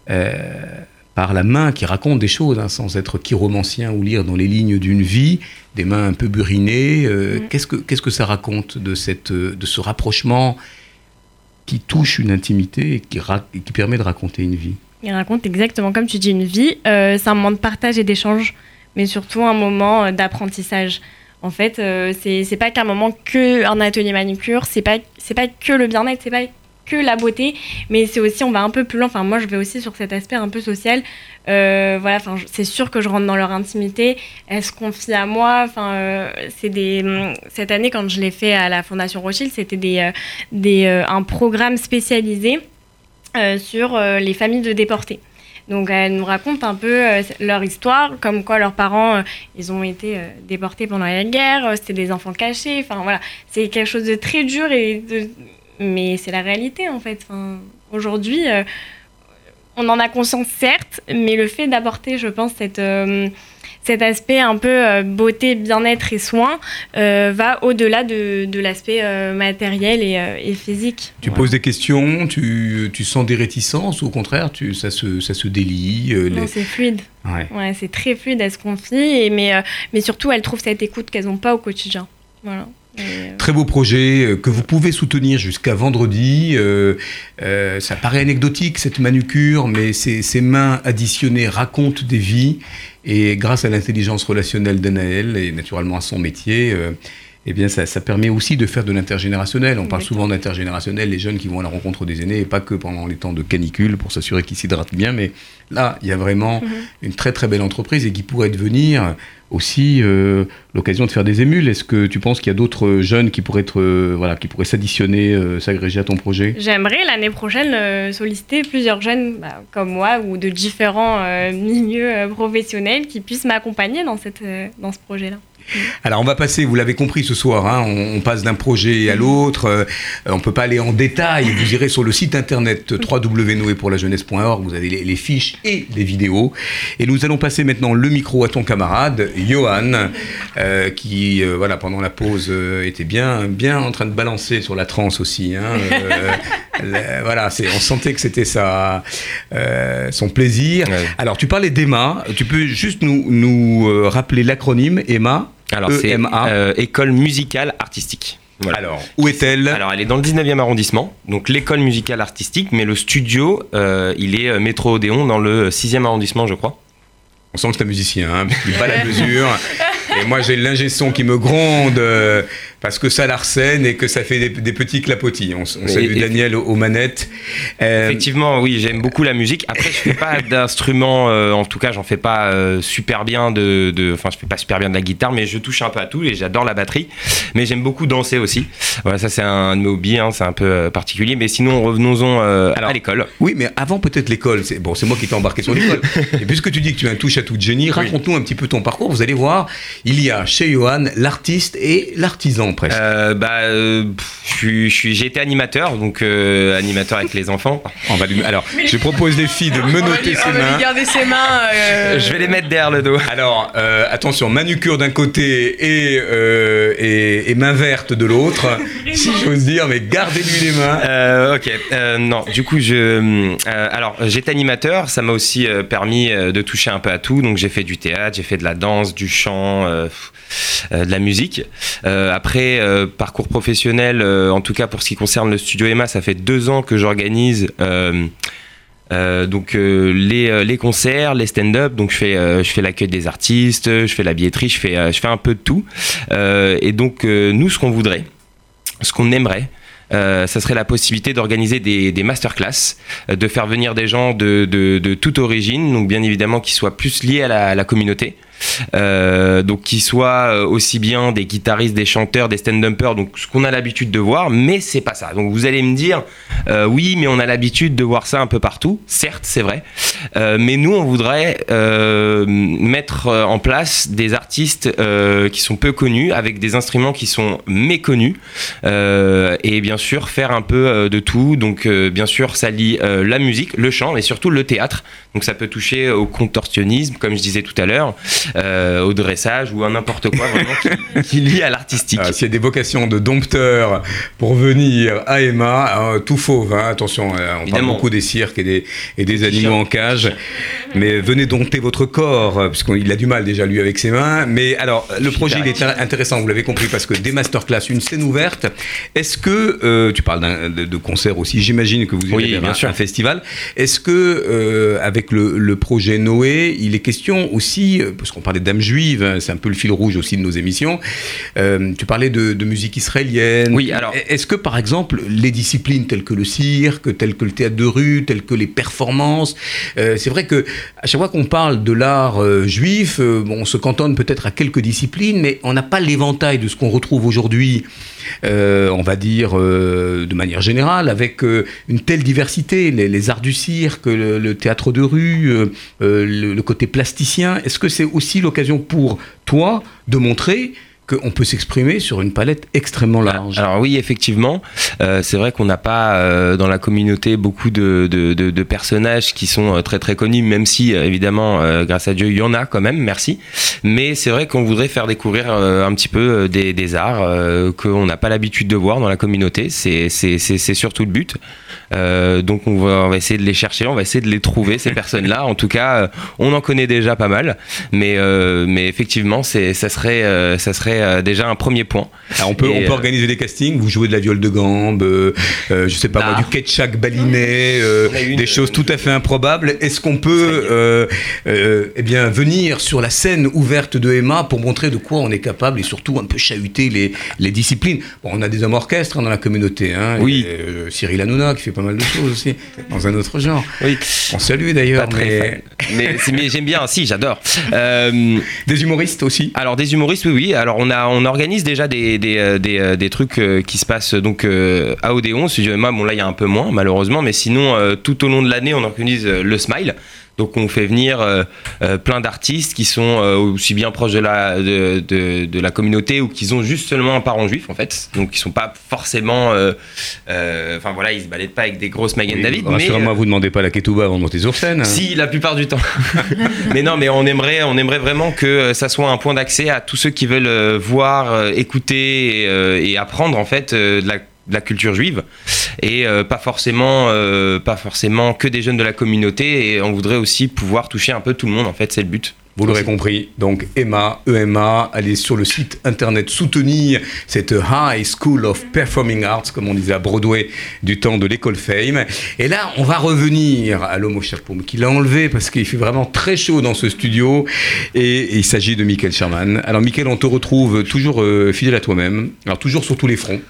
S1: euh, par la main qui raconte des choses, hein, sans être chiromancien ou lire dans les lignes d'une vie, des mains un peu burinées. Mm. Qu'est-ce que qu'est-ce que ça raconte de cette de ce rapprochement qui touche une intimité et qui, qui permet de raconter une vie?
S4: Il raconte exactement comme tu dis une vie. c'est un moment de partage et d'échange, mais surtout un moment d'apprentissage. En fait, euh, c'est pas qu'un moment que un atelier manucure, c'est pas c'est pas que le bien-être, c'est pas que la beauté, mais c'est aussi on va un peu plus loin. Enfin, moi, je vais aussi sur cet aspect un peu social. Euh, voilà, c'est sûr que je rentre dans leur intimité. Elles se confient à moi. Enfin, euh, c'est des cette année quand je l'ai fait à la Fondation Rothschild, c'était des des un programme spécialisé sur les familles de déportés. Donc elles nous racontent un peu euh, leur histoire, comme quoi leurs parents, euh, ils ont été euh, déportés pendant la guerre, c'était des enfants cachés, enfin voilà, c'est quelque chose de très dur et de... mais c'est la réalité en fait. Aujourd'hui, on en a conscience certes, mais le fait d'apporter, je pense, cette cet aspect un peu euh, beauté, bien-être et soins euh, va au-delà de, l'aspect euh, matériel et, physique.
S1: Tu poses des questions, tu, sens des réticences ou au contraire, tu, ça, se, ça se délie
S4: Non, c'est fluide. Ouais. c'est très fluide, elle se confie, mais, mais surtout, elles trouvent cette écoute qu'elles n'ont pas au quotidien. Voilà.
S1: Très beau projet que vous pouvez soutenir jusqu'à vendredi. ça paraît anecdotique cette manucure, mais ces, mains additionnées racontent des vies et grâce à l'intelligence relationnelle d'Anaël et naturellement à son métier, euh, eh bien, ça, ça, permet aussi de faire de l'intergénérationnel. On parle souvent d'intergénérationnel, les jeunes qui vont à la rencontre des aînés, et pas que pendant les temps de canicule pour s'assurer qu'ils s'hydratent bien, mais là, il y a vraiment mhm. une très très belle entreprise et qui pourrait devenir aussi euh, l'occasion de faire des émules. Est-ce que tu penses qu'il y a d'autres jeunes qui pourraient être euh, voilà qui pourraient s'additionner, euh, s'agréger à ton projet?
S4: J'aimerais l'année prochaine solliciter plusieurs jeunes bah, comme moi ou de différents milieux professionnels qui puissent m'accompagner dans cette dans ce projet-là.
S1: Alors on va passer, vous l'avez compris ce soir, hein, on, passe d'un projet à l'autre, euh, on ne peut pas aller en détail, vous irez sur le site internet www.noépourlajeunesse.org, vous avez les, fiches et les vidéos. Et nous allons passer maintenant le micro à ton camarade, Johan, euh, qui euh, voilà, pendant la pause était bien, bien en train de balancer sur la transe aussi. Hein, voilà, on sentait que c'était son plaisir. Alors tu parlais d'Emma, tu peux juste nous, nous rappeler l'acronyme Emma?
S5: Alors, c'est euh, École musicale artistique.
S1: Alors, où est-elle?
S5: Alors, elle est dans le 19e arrondissement, donc l'école musicale artistique, mais le studio, euh, il est euh, métro Odéon dans le 6e arrondissement, je crois.
S1: On sent que c'est un musicien, hein, il pas la mesure. Et moi, j'ai l'ingé son qui me gronde parce que ça l'arsène et que ça fait des, petits clapotis. On, salue Daniel aux, manettes.
S5: Euh, Effectivement, oui, j'aime beaucoup la musique. Après, je fais pas d'instrument, euh, en tout cas, j'en fais pas euh, super bien de, enfin, je fais pas super bien de la guitare, mais je touche un peu à tout et j'adore la batterie. Mais j'aime beaucoup danser aussi. Voilà, ça c'est un de mes hobbies, hein, c'est un peu particulier. Mais sinon, revenons-en à l'école.
S1: Oui, mais avant peut-être l'école. C'est bon, c'est moi qui t'ai embarqué sur l'école. et puisque tu dis que tu as un touche à tout de génie, raconte-nous un petit peu ton parcours. Vous allez voir, il y a chez Johan l'artiste et l'artisan presque.
S5: Euh, bah, euh, je suis- animateur, donc euh, animateur avec les enfants.
S1: On va lui- Alors, je propose les filles de menotter ses mains.
S3: garder ses mains. euh,
S5: Je vais les mettre derrière le dos.
S1: Alors, euh, attention, manucure d'un côté et, euh, et, et main verte de l'autre, si j'ose dire, mais gardez-lui les mains.
S5: Euh, ok, euh, non, du coup, je, euh, alors j'étais animateur, ça m'a aussi permis de toucher un peu à tout. Donc j'ai fait du théâtre, j'ai fait de la danse, du chant, euh, euh, de la musique. Euh, après, parcours professionnel, en tout cas pour ce qui concerne le studio Emma, ça fait deux ans que j'organise. donc les, les concerts, les stand-up, donc je fais, fais l'accueil des artistes, je fais la billetterie, je fais, je fais un peu de tout. Et donc nous, ce qu'on voudrait, ce qu'on aimerait, euh, ça serait la possibilité d'organiser des, des masterclass, euh, de faire venir des gens de, de, de toute origine, donc bien évidemment qui soient plus liés à la, à la communauté. Euh, donc qui soient euh, aussi bien des guitaristes, des chanteurs, des stand-uppers, donc ce qu'on a l'habitude de voir, mais c'est pas ça. Donc vous allez me dire, euh, oui, mais on a l'habitude de voir ça un peu partout. Certes, c'est vrai, mais nous on voudrait mettre en place des artistes qui sont peu connus, avec des instruments qui sont méconnus, et bien sûr faire un peu de tout. Donc bien sûr ça lie la musique, le chant, et surtout le théâtre. Donc ça peut toucher au contorsionnisme, comme je disais tout à l'heure, euh, au dressage ou à n'importe quoi vraiment qui, qui lie à l'artistique.
S1: Ah, S'il y a des vocations de dompteurs pour venir à Emma, euh, tout fauve, hein, attention, euh, on parle beaucoup des cirques et des, et des animaux en cage, mais venez dompter votre corps, euh, parce qu'il a du mal déjà lui avec ses mains. Mais alors, le projet il est intér- intéressant, vous l'avez compris, parce que des masterclass, une scène ouverte, est-ce que, euh, tu parles de, de concert aussi, j'imagine que vous irez
S5: Oui, bien
S1: un,
S5: sûr.
S1: un festival, est-ce que, euh, avec le, le projet Noé, il est question aussi, parce qu'on parlait d'âme juive, hein, c'est un peu le fil rouge aussi de nos émissions, euh, tu parlais de, de musique israélienne.
S5: Oui, alors-
S1: Est-ce que, par exemple, les disciplines telles que le cirque, telles que le théâtre de rue, telles que les performances, euh, c'est vrai que à chaque fois qu'on parle de l'art euh, juif, bon, on se cantonne peut-être à quelques disciplines, mais on n'a pas l'éventail de ce qu'on retrouve aujourd'hui. Euh, on va dire euh, de manière générale, avec euh, une telle diversité, les, arts du cirque, le, théâtre de rue, le côté plasticien. Est-ce que c'est aussi l'occasion pour toi de montrer qu'on peut s'exprimer sur une palette extrêmement large
S5: Alors oui, effectivement, euh, c'est vrai qu'on n'a pas euh, dans la communauté beaucoup de, de- de- de personnages qui sont euh, très très connus, même si euh, évidemment, euh, grâce à Dieu, il y en a quand même, merci. Mais c'est vrai qu'on voudrait faire découvrir euh, un petit peu des, des arts euh, qu'on n'a pas l'habitude de voir dans la communauté. C'est c'est- c'est- c'est surtout le but. Euh, donc on va, on va essayer de les chercher, on va essayer de les trouver ces personnes-là. En tout cas, euh, on en connaît déjà pas mal, mais euh, mais effectivement, c'est ça serait euh, ça serait déjà un premier point.
S1: Alors on peut,
S5: Et,
S1: on peut organiser des castings, vous jouez de la viole de gambe, je sais pas moi,
S5: L'art.
S1: du ketchup baliné,
S5: une,
S1: des choses tout à fait improbables. Est-ce qu'on peut eh bien, venir sur la scène ouverte de Emma pour montrer de quoi on est capable et surtout un peu chahuter les, les disciplines? Bon, on a des hommes orchestres hein, dans la communauté. Hein,
S5: Oui.
S1: Et, Cyril Hanouna qui fait pas mal de choses aussi, dans un autre genre.
S5: Oui.
S1: On salue d'ailleurs.
S5: Pas très
S1: mais-.
S5: Mais, mais j'aime bien, si, j'adore. Euh,
S1: Des humoristes aussi
S5: alors des humoristes, oui, oui. Alors on a, on organise déjà des, des, euh, des, euh, des trucs qui se passent donc euh, à Odéon, Studio Emma. Bon là il y a un peu moins malheureusement, mais sinon euh, tout au long de l'année on organise le Smile. Donc on fait venir euh, euh, plein d'artistes qui sont euh, aussi bien proches de la, de, de, de la communauté ou qui ont juste seulement un parent juif en fait. Donc ils sont pas forcément, enfin voilà, ils se baladent pas avec des grosses Magen
S1: Oui,
S5: David,
S1: Rassurez-moi, vous demandez pas la ketouba avant de monter sur scène. hein.
S5: si, la plupart du temps. mais non, mais on aimerait, on aimerait vraiment que ça soit un point d'accès à tous ceux qui veulent voir, écouter et, et apprendre en fait de la de la culture juive et euh, pas forcément euh, pas forcément que des jeunes de la communauté et on voudrait aussi pouvoir toucher un peu tout le monde en fait c'est le but
S1: Vous l'aurez compris, donc EMA, EMA, allez sur le site internet soutenir cette High School of Performing Arts, comme on disait à Broadway du temps de l'école Fame. Et là, on va revenir à l'homme au chapeau, mais qu'il a enlevé parce qu'il fait vraiment très chaud dans ce studio. Et, il s'agit de Michael Sherman. Alors, Michael, on te retrouve toujours euh, fidèle à toi-même, alors toujours sur tous les fronts.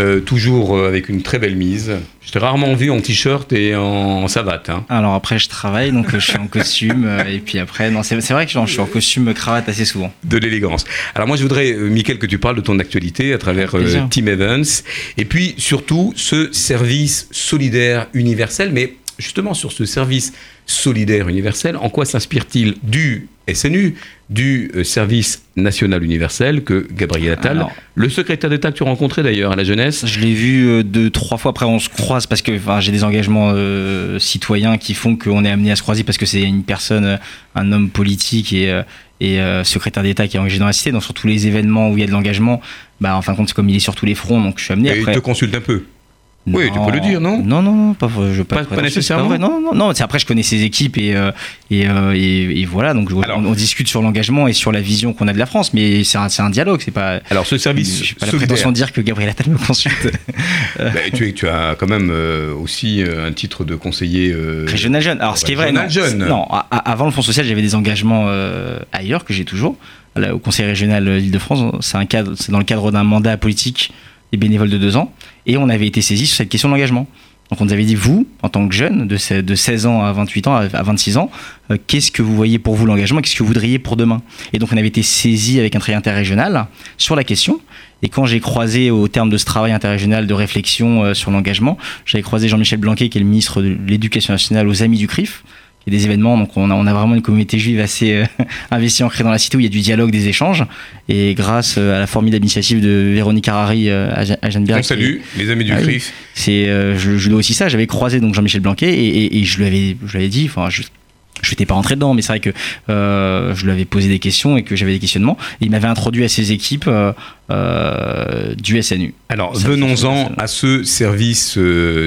S1: Euh, toujours euh, avec une très belle mise. Je t'ai rarement vu en t-shirt et en savate. hein.
S2: Alors après, je travaille, donc euh, je suis en costume. et puis après, non, c'est vrai que genre, je suis en costume cravate assez souvent.
S1: de l'élégance. Alors moi je voudrais, Mickaël, que tu parles de ton actualité à travers euh. Team Evans, et puis surtout ce service solidaire universel, mais justement sur ce service solidaire universel, en quoi s'inspire-t-il du SNU, du euh, service national universel que Gabriel Attal,
S2: Alors-
S1: le secrétaire d'État que tu rencontrais d'ailleurs à la jeunesse,
S2: Je l'ai vu euh, deux, trois fois. Après, on se croise parce que enfin, j'ai des engagements euh, citoyens qui font qu'on est amené à se croiser parce que c'est une personne, un homme politique et, et euh, secrétaire d'État qui est engagé dans la cité. Donc, sur tous les événements où il y a de l'engagement, bah, en fin de compte, c'est comme il est sur tous les fronts, donc je suis amené
S1: et il
S2: après.
S1: te consulte un peu. Oui, tu peux le dire, non
S2: Non, non, non, pas, je
S1: Pas-
S2: pas,
S1: pas
S2: c'est
S1: nécessairement
S2: vrai. Non, non, non. c'est Après, je connais ses équipes et, euh, et, euh, et, et voilà. Donc, je-
S1: Alors-
S2: on, on discute sur l'engagement et sur la vision qu'on a de la France, mais c'est un, un dialogue. C'est pas.
S1: Alors ce service
S2: J'ai pas la prétention de dire que Gabriel Attal me consulte.
S1: bah, tu, tu as quand même euh, aussi un titre de conseiller
S2: Régional jeune. Alors, ce qui est vrai, non,
S1: régional jeune.
S2: non, a- a- avant le Fonds social, j'avais des engagements ailleurs que j'ai toujours. Là, au Conseil régional d'Île-de-France, c'est dans le cadre d'un mandat politique et bénévole de deux ans, et on avait été saisi sur cette question de l'engagement. Donc, on nous avait dit, vous, en tant que jeune, de, se- de 16 ans à 28 ans, à à 26 ans, euh, qu'est-ce que vous voyez pour vous l'engagement Qu'est-ce que vous voudriez pour demain? Et donc, on avait été saisi avec un travail interrégional sur la question. Et quand j'ai croisé, au terme de ce travail interrégional de réflexion euh, sur l'engagement, j'avais croisé Jean-Michel Blanquet, qui est le ministre de l'Éducation nationale, aux Amis du CRIF. Il y a des événements, donc on a, on a vraiment une communauté juive assez euh, investie, ancrée dans la cité, où il y a du dialogue, des échanges. Et grâce euh, à la formidable initiative de Véronique Harari euh, à, Jeanneberg,
S1: On salue les amis du
S2: Ah oui.
S1: CRIF.
S2: c'est, euh, je, je dois aussi ça. J'avais croisé donc Jean-Michel Blanquet et, et- et je lui avais, je lui avais dit, enfin, je, n'étais pas rentré dedans, mais c'est vrai que euh, je lui avais posé des questions et que j'avais des questionnements. Et il m'avait introduit à ses équipes euh, euh, du SNU.
S1: Alors venons-en à ce service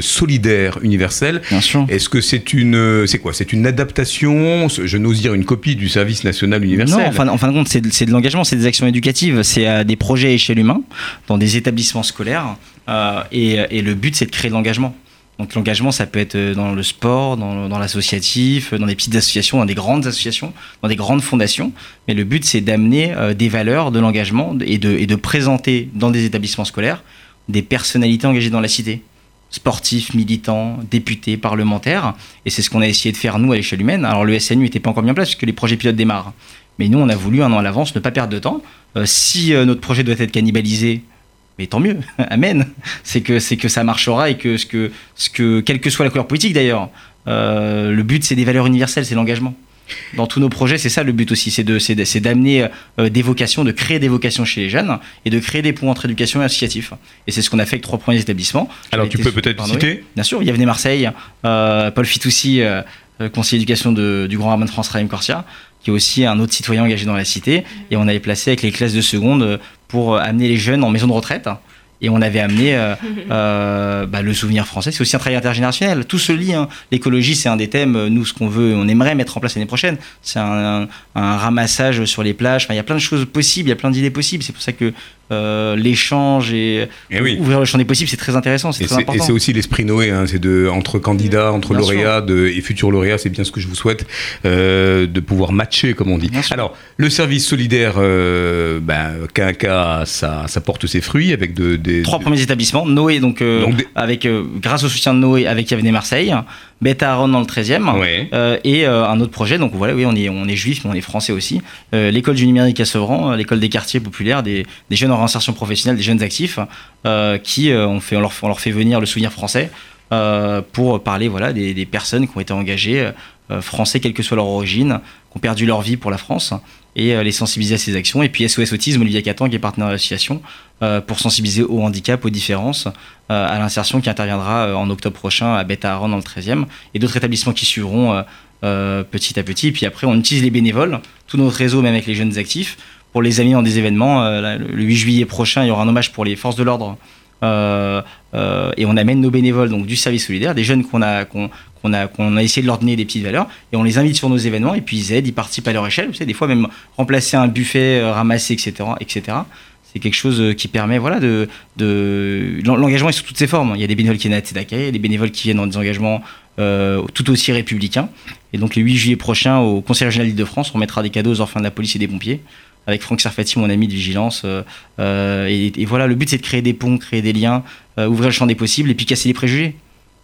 S1: solidaire universel.
S2: Bien sûr.
S1: Est-ce que c'est une, c'est quoi? C'est une adaptation? Je n'ose dire une copie du service national universel.
S2: Non, en fin de compte, c'est de, l'engagement, c'est des actions éducatives, c'est des projets à échelle humaine dans des établissements scolaires. et, et le but, c'est de créer de l'engagement. Donc l'engagement, ça peut être dans le sport, dans, l'associatif, dans des petites associations, dans des grandes associations, dans des grandes fondations. Mais le but, c'est d'amener euh, des valeurs de l'engagement et de, présenter dans des établissements scolaires des personnalités engagées dans la cité sportifs, militants, députés, parlementaires. Et c'est ce qu'on a essayé de faire, nous, à l'échelle humaine. Alors, le SNU n'était pas encore mis en place, puisque les projets pilotes démarrent. Mais nous, on a voulu, un an à l'avance, ne pas perdre de temps. Euh, si euh, notre projet doit être cannibalisé, mais tant mieux, amen. C'est que, c'est que ça marchera et que, ce que, ce que, quelle que soit la couleur politique d'ailleurs, euh, le but, c'est des valeurs universelles, c'est l'engagement. Dans tous nos projets, c'est ça le but aussi, c'est de, c'est d'amener euh, des vocations, de créer des vocations chez les jeunes et de créer des ponts entre éducation et associatif. Et c'est ce qu'on a fait avec trois premiers établissements.
S1: Alors tu peux peut-être citer.
S2: Bien sûr, il y avait Marseille, euh, Paul Fitoussi, euh, euh, conseiller d'éducation de- du Grand Rabbin de France, Raïm Corsia, qui est aussi un autre citoyen engagé dans la cité. Et on avait placé avec les classes de seconde euh, pour amener les jeunes en maison de retraite. Et on avait amené euh, euh, bah, le souvenir français. C'est aussi un travail intergénérationnel. Tout se lie. hein. L'écologie, c'est un des thèmes. euh, Nous, ce qu'on veut, on aimerait mettre en place l'année prochaine, c'est un, un- un ramassage sur les plages. Enfin, il y a plein de choses possibles. Il y a plein d'idées possibles. C'est pour ça que euh, l'échange et,
S1: Eh oui.
S2: ouvrir le champ des possibles, c'est très intéressant. C'est très
S1: c'est, et
S2: important.
S1: c'est aussi l'esprit Noé, hein, c'est de entre candidats, entre
S2: Bien
S1: lauréats de- et futurs lauréats, c'est bien ce que je vous souhaite euh, de pouvoir matcher, comme on dit.
S2: Bien sûr.
S1: Alors, le service solidaire, euh, ben, Quinca, ça, ça porte ses fruits avec de, des
S2: Trois
S1: de-
S2: premiers établissements. Noé, donc, euh,
S1: Donc des-
S2: avec, grâce au soutien de Noé, avec Yavenet Marseille. Beta Aaron dans le 13e.
S1: Ouais.
S2: euh, et euh, un autre projet. Donc voilà, oui, on est, on est juif, mais on est français aussi. Euh, l'école du numérique à Sevran, l'école des quartiers populaires, des, des jeunes en réinsertion professionnelle, des jeunes actifs, qui on, fait, on, leur, on leur fait venir le souvenir français pour parler voilà, des, des personnes qui ont été engagées, français, quelle que soit leur origine, qui ont perdu leur vie pour la France, et euh, les sensibiliser à ces actions. Et puis SOS Autisme, Olivier Catan, qui est partenaire de l'association, euh, pour sensibiliser au handicap, aux différences, euh, à l'insertion qui interviendra en octobre prochain à Beta Aron dans le 13e, et d'autres établissements qui suivront petit à petit. Et puis après, on utilise les bénévoles, tout notre réseau, même avec les jeunes actifs, pour les amener dans des événements. Le 8 juillet prochain, il y aura un hommage pour les forces de l'ordre. Euh, euh, et on amène nos bénévoles donc du service solidaire, des jeunes qu'on a, qu'on, a, essayé de leur donner des petites valeurs, et on les invite sur nos événements, et puis ils aident, ils participent à leur échelle. Vous des fois même remplacer un buffet, euh, ramasser, etc., etc. C'est quelque chose qui permet, voilà, de, de l'en- l'engagement est sous toutes ses formes. Il y a des bénévoles qui viennent à Tzedaka, il y a des bénévoles qui viennent dans des engagements tout aussi républicains. Et donc le 8 juillet prochain, au Conseil régional d'Île-de-France, on mettra des cadeaux aux orphelins de la police et des pompiers avec Franck Sarfati, mon ami de vigilance. euh, euh, et, et voilà, le but c'est de créer des ponts, créer des liens, euh, ouvrir le champ des possibles et puis casser les préjugés.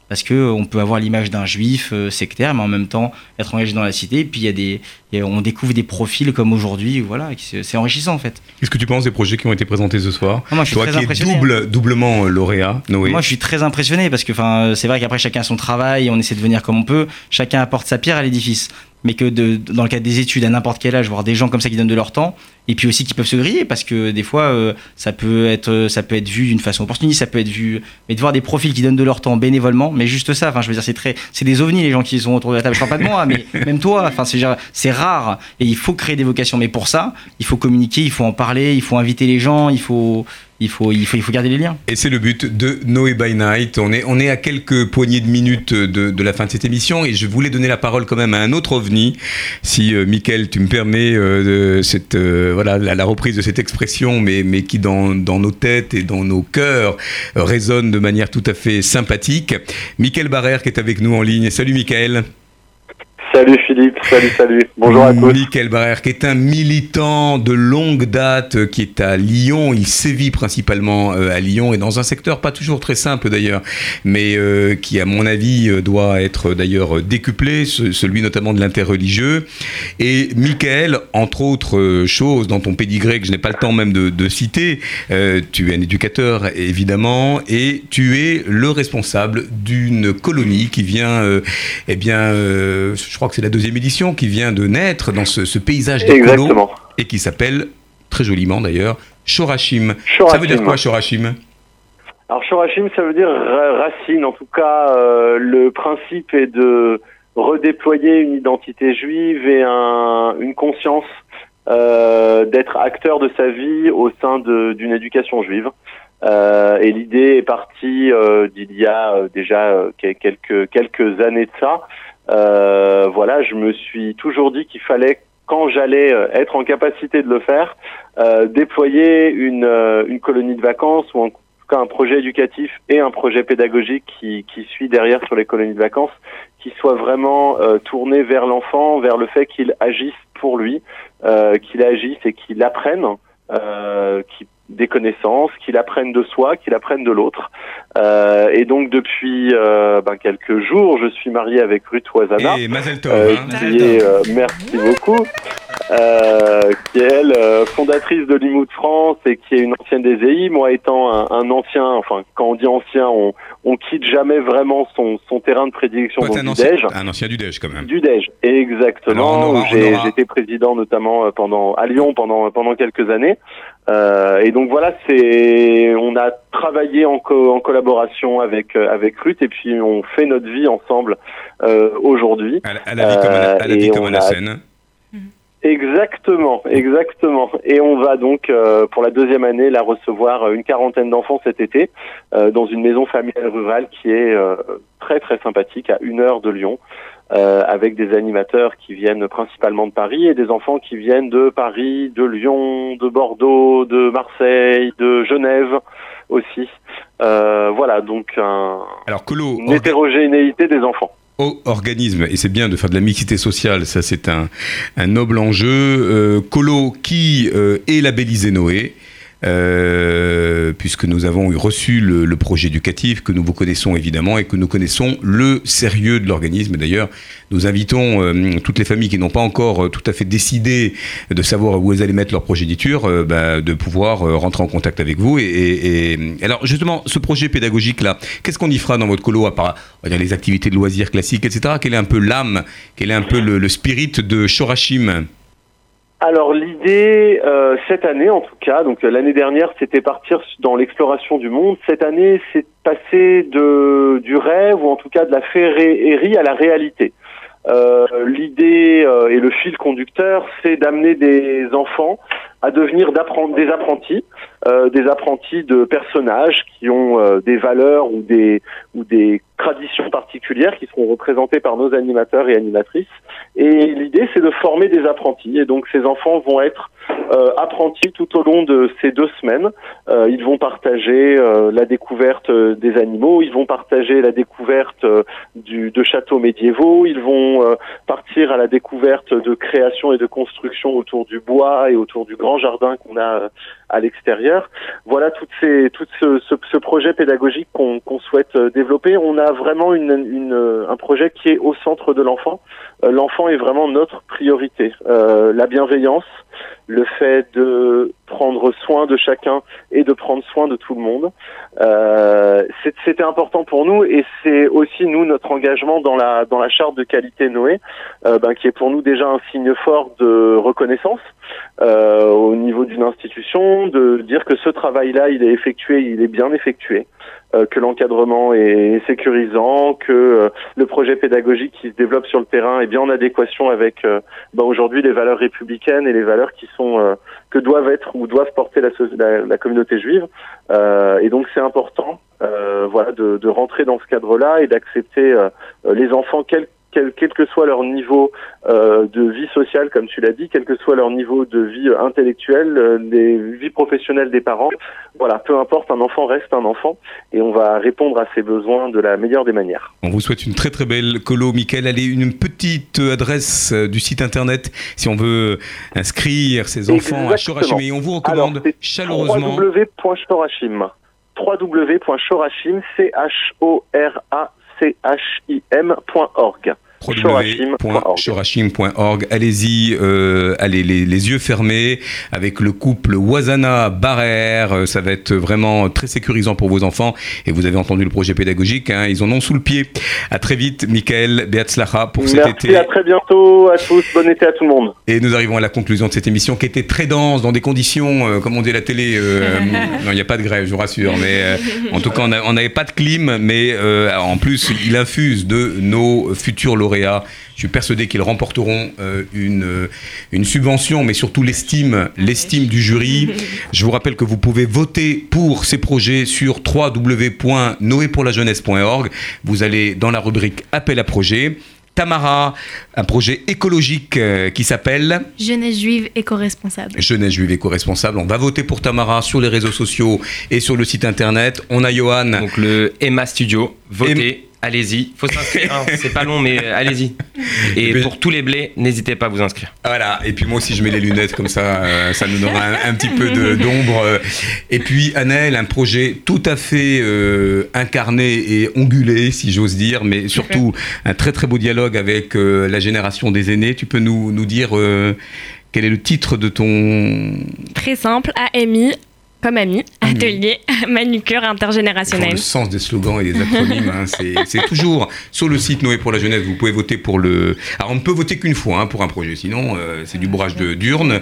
S2: parce que on peut avoir l'image d'un juif sectaire, mais en même temps être engagé dans la cité. Et puis il y a des, on découvre des profils comme aujourd'hui, voilà, c'est enrichissant en fait.
S1: Qu'est-ce que tu penses des projets qui ont été présentés ce soir?
S2: Ah, Moi, je suis
S1: Toi
S2: très
S1: qui
S2: impressionné.
S1: es double, doublement lauréat, Noé.
S2: Moi, je suis très impressionné parce que, c'est vrai qu'après chacun a son travail, on essaie de venir comme on peut, chacun apporte sa pierre à l'édifice mais que de, dans le cadre des études à n'importe quel âge, voir des gens comme ça qui donnent de leur temps, et puis aussi qui peuvent se griller, parce que des fois, euh, ça, peut être, ça peut être vu d'une façon opportuniste, ça peut être vu, mais de voir des profils qui donnent de leur temps bénévolement, mais juste ça, enfin, je veux dire, c'est très, c'est des ovnis les gens qui sont autour de la table. Je parle pas de moi, mais même toi, enfin, c'est, c'est rare, et il faut créer des vocations, mais pour ça, il faut communiquer, il faut en parler, il faut inviter les gens, il faut, il faut, il faut, il faut garder les liens.
S1: Et c'est le but de Noé by Night. On est, on est à quelques poignées de minutes de, la fin de cette émission et je voulais donner la parole quand même à un autre ovni. Si, euh, Mickaël, tu me permets euh, cette, euh, voilà, la, la, reprise de cette expression, mais, mais qui dans, dans nos têtes et dans nos cœurs euh, résonne de manière tout à fait sympathique. Mickaël Barrère qui est avec nous en ligne. Salut Mickaël.
S8: Salut Philippe, salut, salut. Bonjour à tous.
S1: Michael Barrère, qui est un militant de longue date, euh, qui est à Lyon. Il sévit principalement euh, à Lyon et dans un secteur pas toujours très simple d'ailleurs, mais euh, qui, à mon avis, doit être d'ailleurs décuplé, celui notamment de l'interreligieux. Et Michael, entre autres choses, dans ton pédigré que je n'ai pas le temps même de, citer, tu es un éducateur évidemment, et tu es le responsable d'une colonie qui vient, eh bien, je crois que c'est la deuxième édition qui vient de naître dans ce, ce paysage des
S8: Exactement.
S1: et qui s'appelle, très joliment d'ailleurs, Shorashim.
S8: Shorashim.
S1: Ça veut dire quoi Shorashim
S8: Alors Shorashim, ça veut dire racine. En tout cas, euh, le principe est de redéployer une identité juive et un, une conscience euh, d'être acteur de sa vie au sein d'une éducation juive. Euh, et l'idée est partie d'il y a déjà quelques quelques années de ça. Euh, voilà, je me suis toujours dit qu'il fallait, quand j'allais être en capacité de le faire, euh, déployer une, euh, une colonie de vacances ou en tout cas un projet éducatif et un projet pédagogique qui, qui suit derrière sur les colonies de vacances, qui soit vraiment tourné vers l'enfant, vers le fait qu'il agisse pour lui, qu'il agisse et qu'il apprenne, qu'il des connaissances, qu'il apprenne de soi, qu'il apprenne de l'autre. Euh, et donc depuis euh, ben, quelques jours, je suis marié avec Ruth Ouazana,
S1: et Mazel Tov,
S8: euh,
S1: hein.
S8: qui est, merci beaucoup, qui est elle fondatrice de Limoud France et qui est une ancienne des EI. Moi étant un, un, ancien, enfin quand on dit ancien, on, on quitte jamais vraiment son, son terrain de prédilection
S1: Toi,
S8: donc
S1: un,
S8: du
S1: ancien,
S8: Dej.
S1: un ancien du Dej quand même.
S8: Du Dej, exactement. J'étais président notamment pendant à Lyon pendant pendant quelques années. Euh, et donc voilà, c'est on a travaillé en, co- en collaboration avec euh, avec Ruth et puis on fait notre vie ensemble euh, aujourd'hui.
S1: À, la- à la vie comme à la, à la
S8: Euh,
S1: vie
S8: et
S1: comme
S8: on
S1: à la
S8: a-
S1: scène.
S8: Exactement, exactement. Et on va donc euh, pour la deuxième année la recevoir une quarantaine d'enfants cet été euh, dans une maison familiale rurale qui est euh, très très sympathique à une heure de Lyon. euh, avec des animateurs qui viennent principalement de Paris et des enfants qui viennent de Paris, de Lyon, de Bordeaux, de Marseille, de Genève aussi. Euh, voilà, donc un,
S1: Alors, Colo,
S8: une hétérogénéité des enfants.
S1: Organisme, et c'est bien de faire de la mixité sociale, ça c'est un, un noble enjeu. Euh, Colo qui euh, est labellisé Noé, euh, puisque nous avons eu reçu le, projet éducatif que nous vous connaissons évidemment et que nous connaissons le sérieux de l'organisme. D'ailleurs, nous invitons euh, toutes les familles qui n'ont pas encore euh, tout à fait décidé de savoir où elles allaient mettre leur progéniture, euh, bah, de pouvoir rentrer en contact avec vous. Et, et- et- alors justement, ce projet pédagogique là, qu'est-ce qu'on y fera dans votre colo à part les activités de loisirs classiques, etc. Quelle est un peu l'âme, quel est un peu le spirit de Shorashim
S8: Alors l'idée euh, cette année en tout cas, donc euh, l'année dernière c'était partir dans l'exploration du monde. Cette année c'est passer de du rêve ou en tout cas de la féerie à la réalité. Euh, l'idée euh, et le fil conducteur c'est d'amener des enfants à devenir des apprentis, euh, des apprentis de personnages qui ont euh, des valeurs ou des ou des traditions particulières qui seront représentées par nos animateurs et animatrices. Et l'idée, c'est de former des apprentis. Et donc, ces enfants vont être apprentis tout au long de ces deux semaines. Euh, ils vont partager euh, la découverte des animaux, ils vont partager la découverte du, de châteaux médiévaux, ils vont partir à la découverte de création et de construction autour du bois et autour du grand jardin qu'on a à l'extérieur. Voilà ces, tout ce, ce, ce projet pédagogique qu'on souhaite développer. On a vraiment une, une, un projet qui est au centre de l'enfant. l'enfant est vraiment notre priorité. la bienveillance, le fait de prendre soin de chacun et de prendre soin de tout le monde. Euh, C'était important pour nous et c'est aussi nous notre engagement dans la dans la charte de qualité Noé, euh, ben, qui est pour nous déjà un signe fort de reconnaissance euh, au niveau d'une institution, de dire que ce travail-là il est effectué, il est bien effectué. Euh, que l'encadrement est sécurisant, que euh, le projet pédagogique qui se développe sur le terrain est bien en adéquation avec euh, bah, aujourd'hui les valeurs républicaines et les valeurs qui sont que doivent être ou doivent porter la, la, la communauté juive. et donc c'est important, voilà, de, de, rentrer dans ce cadre-là et d'accepter les enfants quels quel, quel, que soit leur niveau euh, de vie sociale, comme tu l'as dit, quel que soit leur niveau de vie intellectuelle, euh, les vies professionnelles des parents, voilà, peu importe, un enfant reste un enfant et on va répondre à ses besoins de la meilleure des manières.
S1: On vous souhaite une très très belle colo, Michael. Allez, une petite adresse euh, du site internet si on veut inscrire ses enfants à Shorashim et on vous recommande Alors, chaleureusement
S8: www.shorashim www.shorashim c h o r a chim.org
S1: www.shorashim.org. Allez-y, euh, allez les, les, yeux fermés avec le couple Wazana Barrère. Euh, ça va être vraiment très sécurisant pour vos enfants. Et vous avez entendu le projet pédagogique, hein, ils en ont sous le pied. À très vite, Michael Beatzlacha pour cet
S8: Merci,
S1: été.
S8: À très bientôt à tous. Bon été à tout le monde.
S1: Et nous arrivons à la conclusion de cette émission qui était très dense dans des conditions, euh, comme on dit à la télé. Euh, non, il n'y a pas de grève, je vous rassure. Mais euh, en tout cas, on n'avait pas de clim, mais euh, en plus, il infuse de nos futurs lauréats je suis persuadé qu'ils remporteront euh, une, euh, une subvention, mais surtout l'estime, l'estime du jury. Je vous rappelle que vous pouvez voter pour ces projets sur www.noépourlajeunesse.org. Vous allez dans la rubrique Appel à projet. Tamara, un projet écologique euh, qui s'appelle
S6: Jeunesse juive éco-responsable.
S1: Jeunesse juive éco-responsable. On va voter pour Tamara sur les réseaux sociaux et sur le site internet. On a Johan.
S5: Donc le Emma Studio. Votez. Allez-y, faut s'inscrire, hein. c'est pas long, mais allez-y. Et, pour tous les blés, n'hésitez pas à vous inscrire.
S1: Voilà, et puis moi aussi je mets les lunettes comme ça, euh, ça nous donnera un, un petit peu d'ombre. Et puis Annelle, un projet tout à fait euh, incarné et ongulé, si j'ose dire, mais surtout un très très beau dialogue avec euh, la génération des aînés. Tu peux nous, nous dire euh, quel est le titre de ton...
S4: Très simple, AMI, comme ami, atelier, manucure intergénérationnel.
S1: Le sens des slogans et des acronymes, hein, c'est toujours sur le site Noé pour la jeunesse. Vous pouvez voter pour le. Alors on ne peut voter qu'une fois hein, pour un projet, sinon euh, c'est du bourrage d'urne.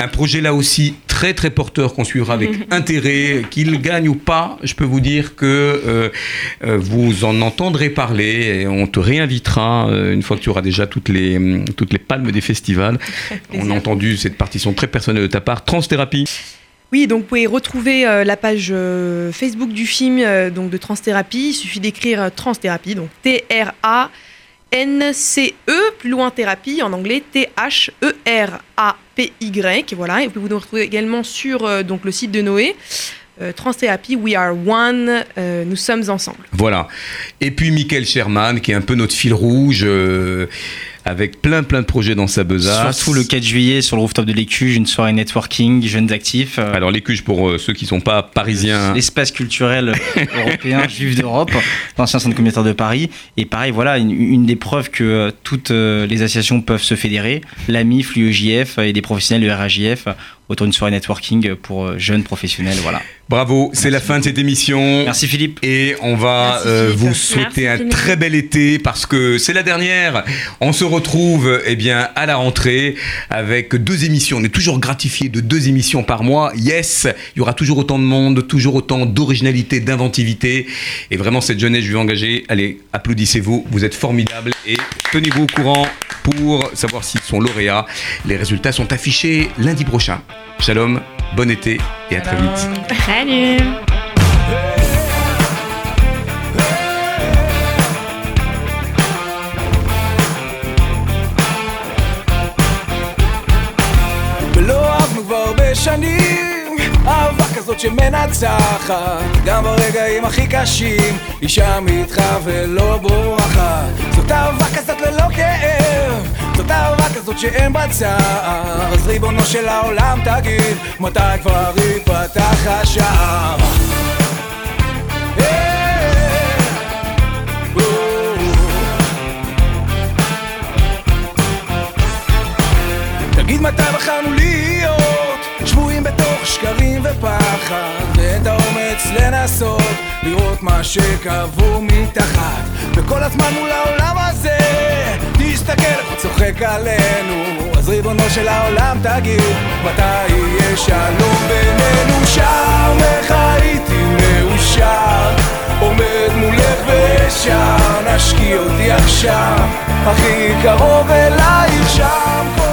S1: Un projet là aussi très très porteur qu'on suivra avec intérêt, qu'il gagne ou pas. Je peux vous dire que euh, euh, vous en entendrez parler et on te réinvitera une fois que tu auras déjà toutes les toutes les palmes des festivals. On a entendu cette partition très personnelle de ta part. Transthérapie.
S3: Oui, donc vous pouvez retrouver euh, la page euh, Facebook du film euh, donc de Transthérapie. Il suffit d'écrire Transthérapie, donc T-R-A. N-C-E, plus loin thérapie, en anglais T-H-E-R-A-P-Y. Voilà, et vous pouvez vous retrouver également sur donc, le site de Noé. Transthérapie, We Are One, nous sommes ensemble.
S1: Voilà. Et puis Michael Sherman, qui est un peu notre fil rouge. Euh, avec plein plein de projets dans sa besace.
S2: Surtout le 4 juillet sur le rooftop de l'Écuge, une soirée networking, jeunes actifs.
S1: Alors l'Écuge pour euh, ceux qui sont pas parisiens.
S2: L'espace culturel européen juif d'Europe, l'ancien centre communautaire de Paris. Et pareil, voilà, une, une des preuves que euh, toutes euh, les associations peuvent se fédérer. L'AMIF, l'UEJF et des professionnels du RAJF autour d'une soirée networking pour jeunes professionnels. Voilà.
S1: Bravo, c'est la fin de cette émission.
S2: Merci Philippe.
S1: Et on va euh, vous souhaiter
S4: Merci,
S1: un
S4: Philippe.
S1: très bel été parce que c'est la dernière. On se retrouve eh bien à la rentrée avec deux émissions. On est toujours gratifié de deux émissions par mois. Yes, il y aura toujours autant de monde, toujours autant d'originalité, d'inventivité. Et vraiment cette jeunesse, je vais engager. Allez, applaudissez-vous. Vous êtes formidables et tenez-vous au courant pour savoir s'ils sont lauréats. Les résultats sont affichés lundi prochain. Shalom, bon été et à très vite.
S4: Salut
S9: זאת שמנצחת. גם ברגעים הכי קשים היא שם איתך ולא בורחת. זאת אהבה כזאת ללא כאב. זאת אהבה כזאת שאין בה צער. אז ריבונו של העולם תגיד מתי כבר ייפתח השער? תגיד מתי בחרנו להיות בתוך שקרים ופחד ואין את האומץ לנסות לראות מה שקבור מתחת. וכל הזמן מול העולם הזה תסתכל איך הוא צוחק עלינו. אז ריבונו של העולם תגיד מתי יהיה שלום בינינו? שם איך הייתי מאושר. עומד מולך ושר נשקיע אותי עכשיו. הכי קרוב אלייך שם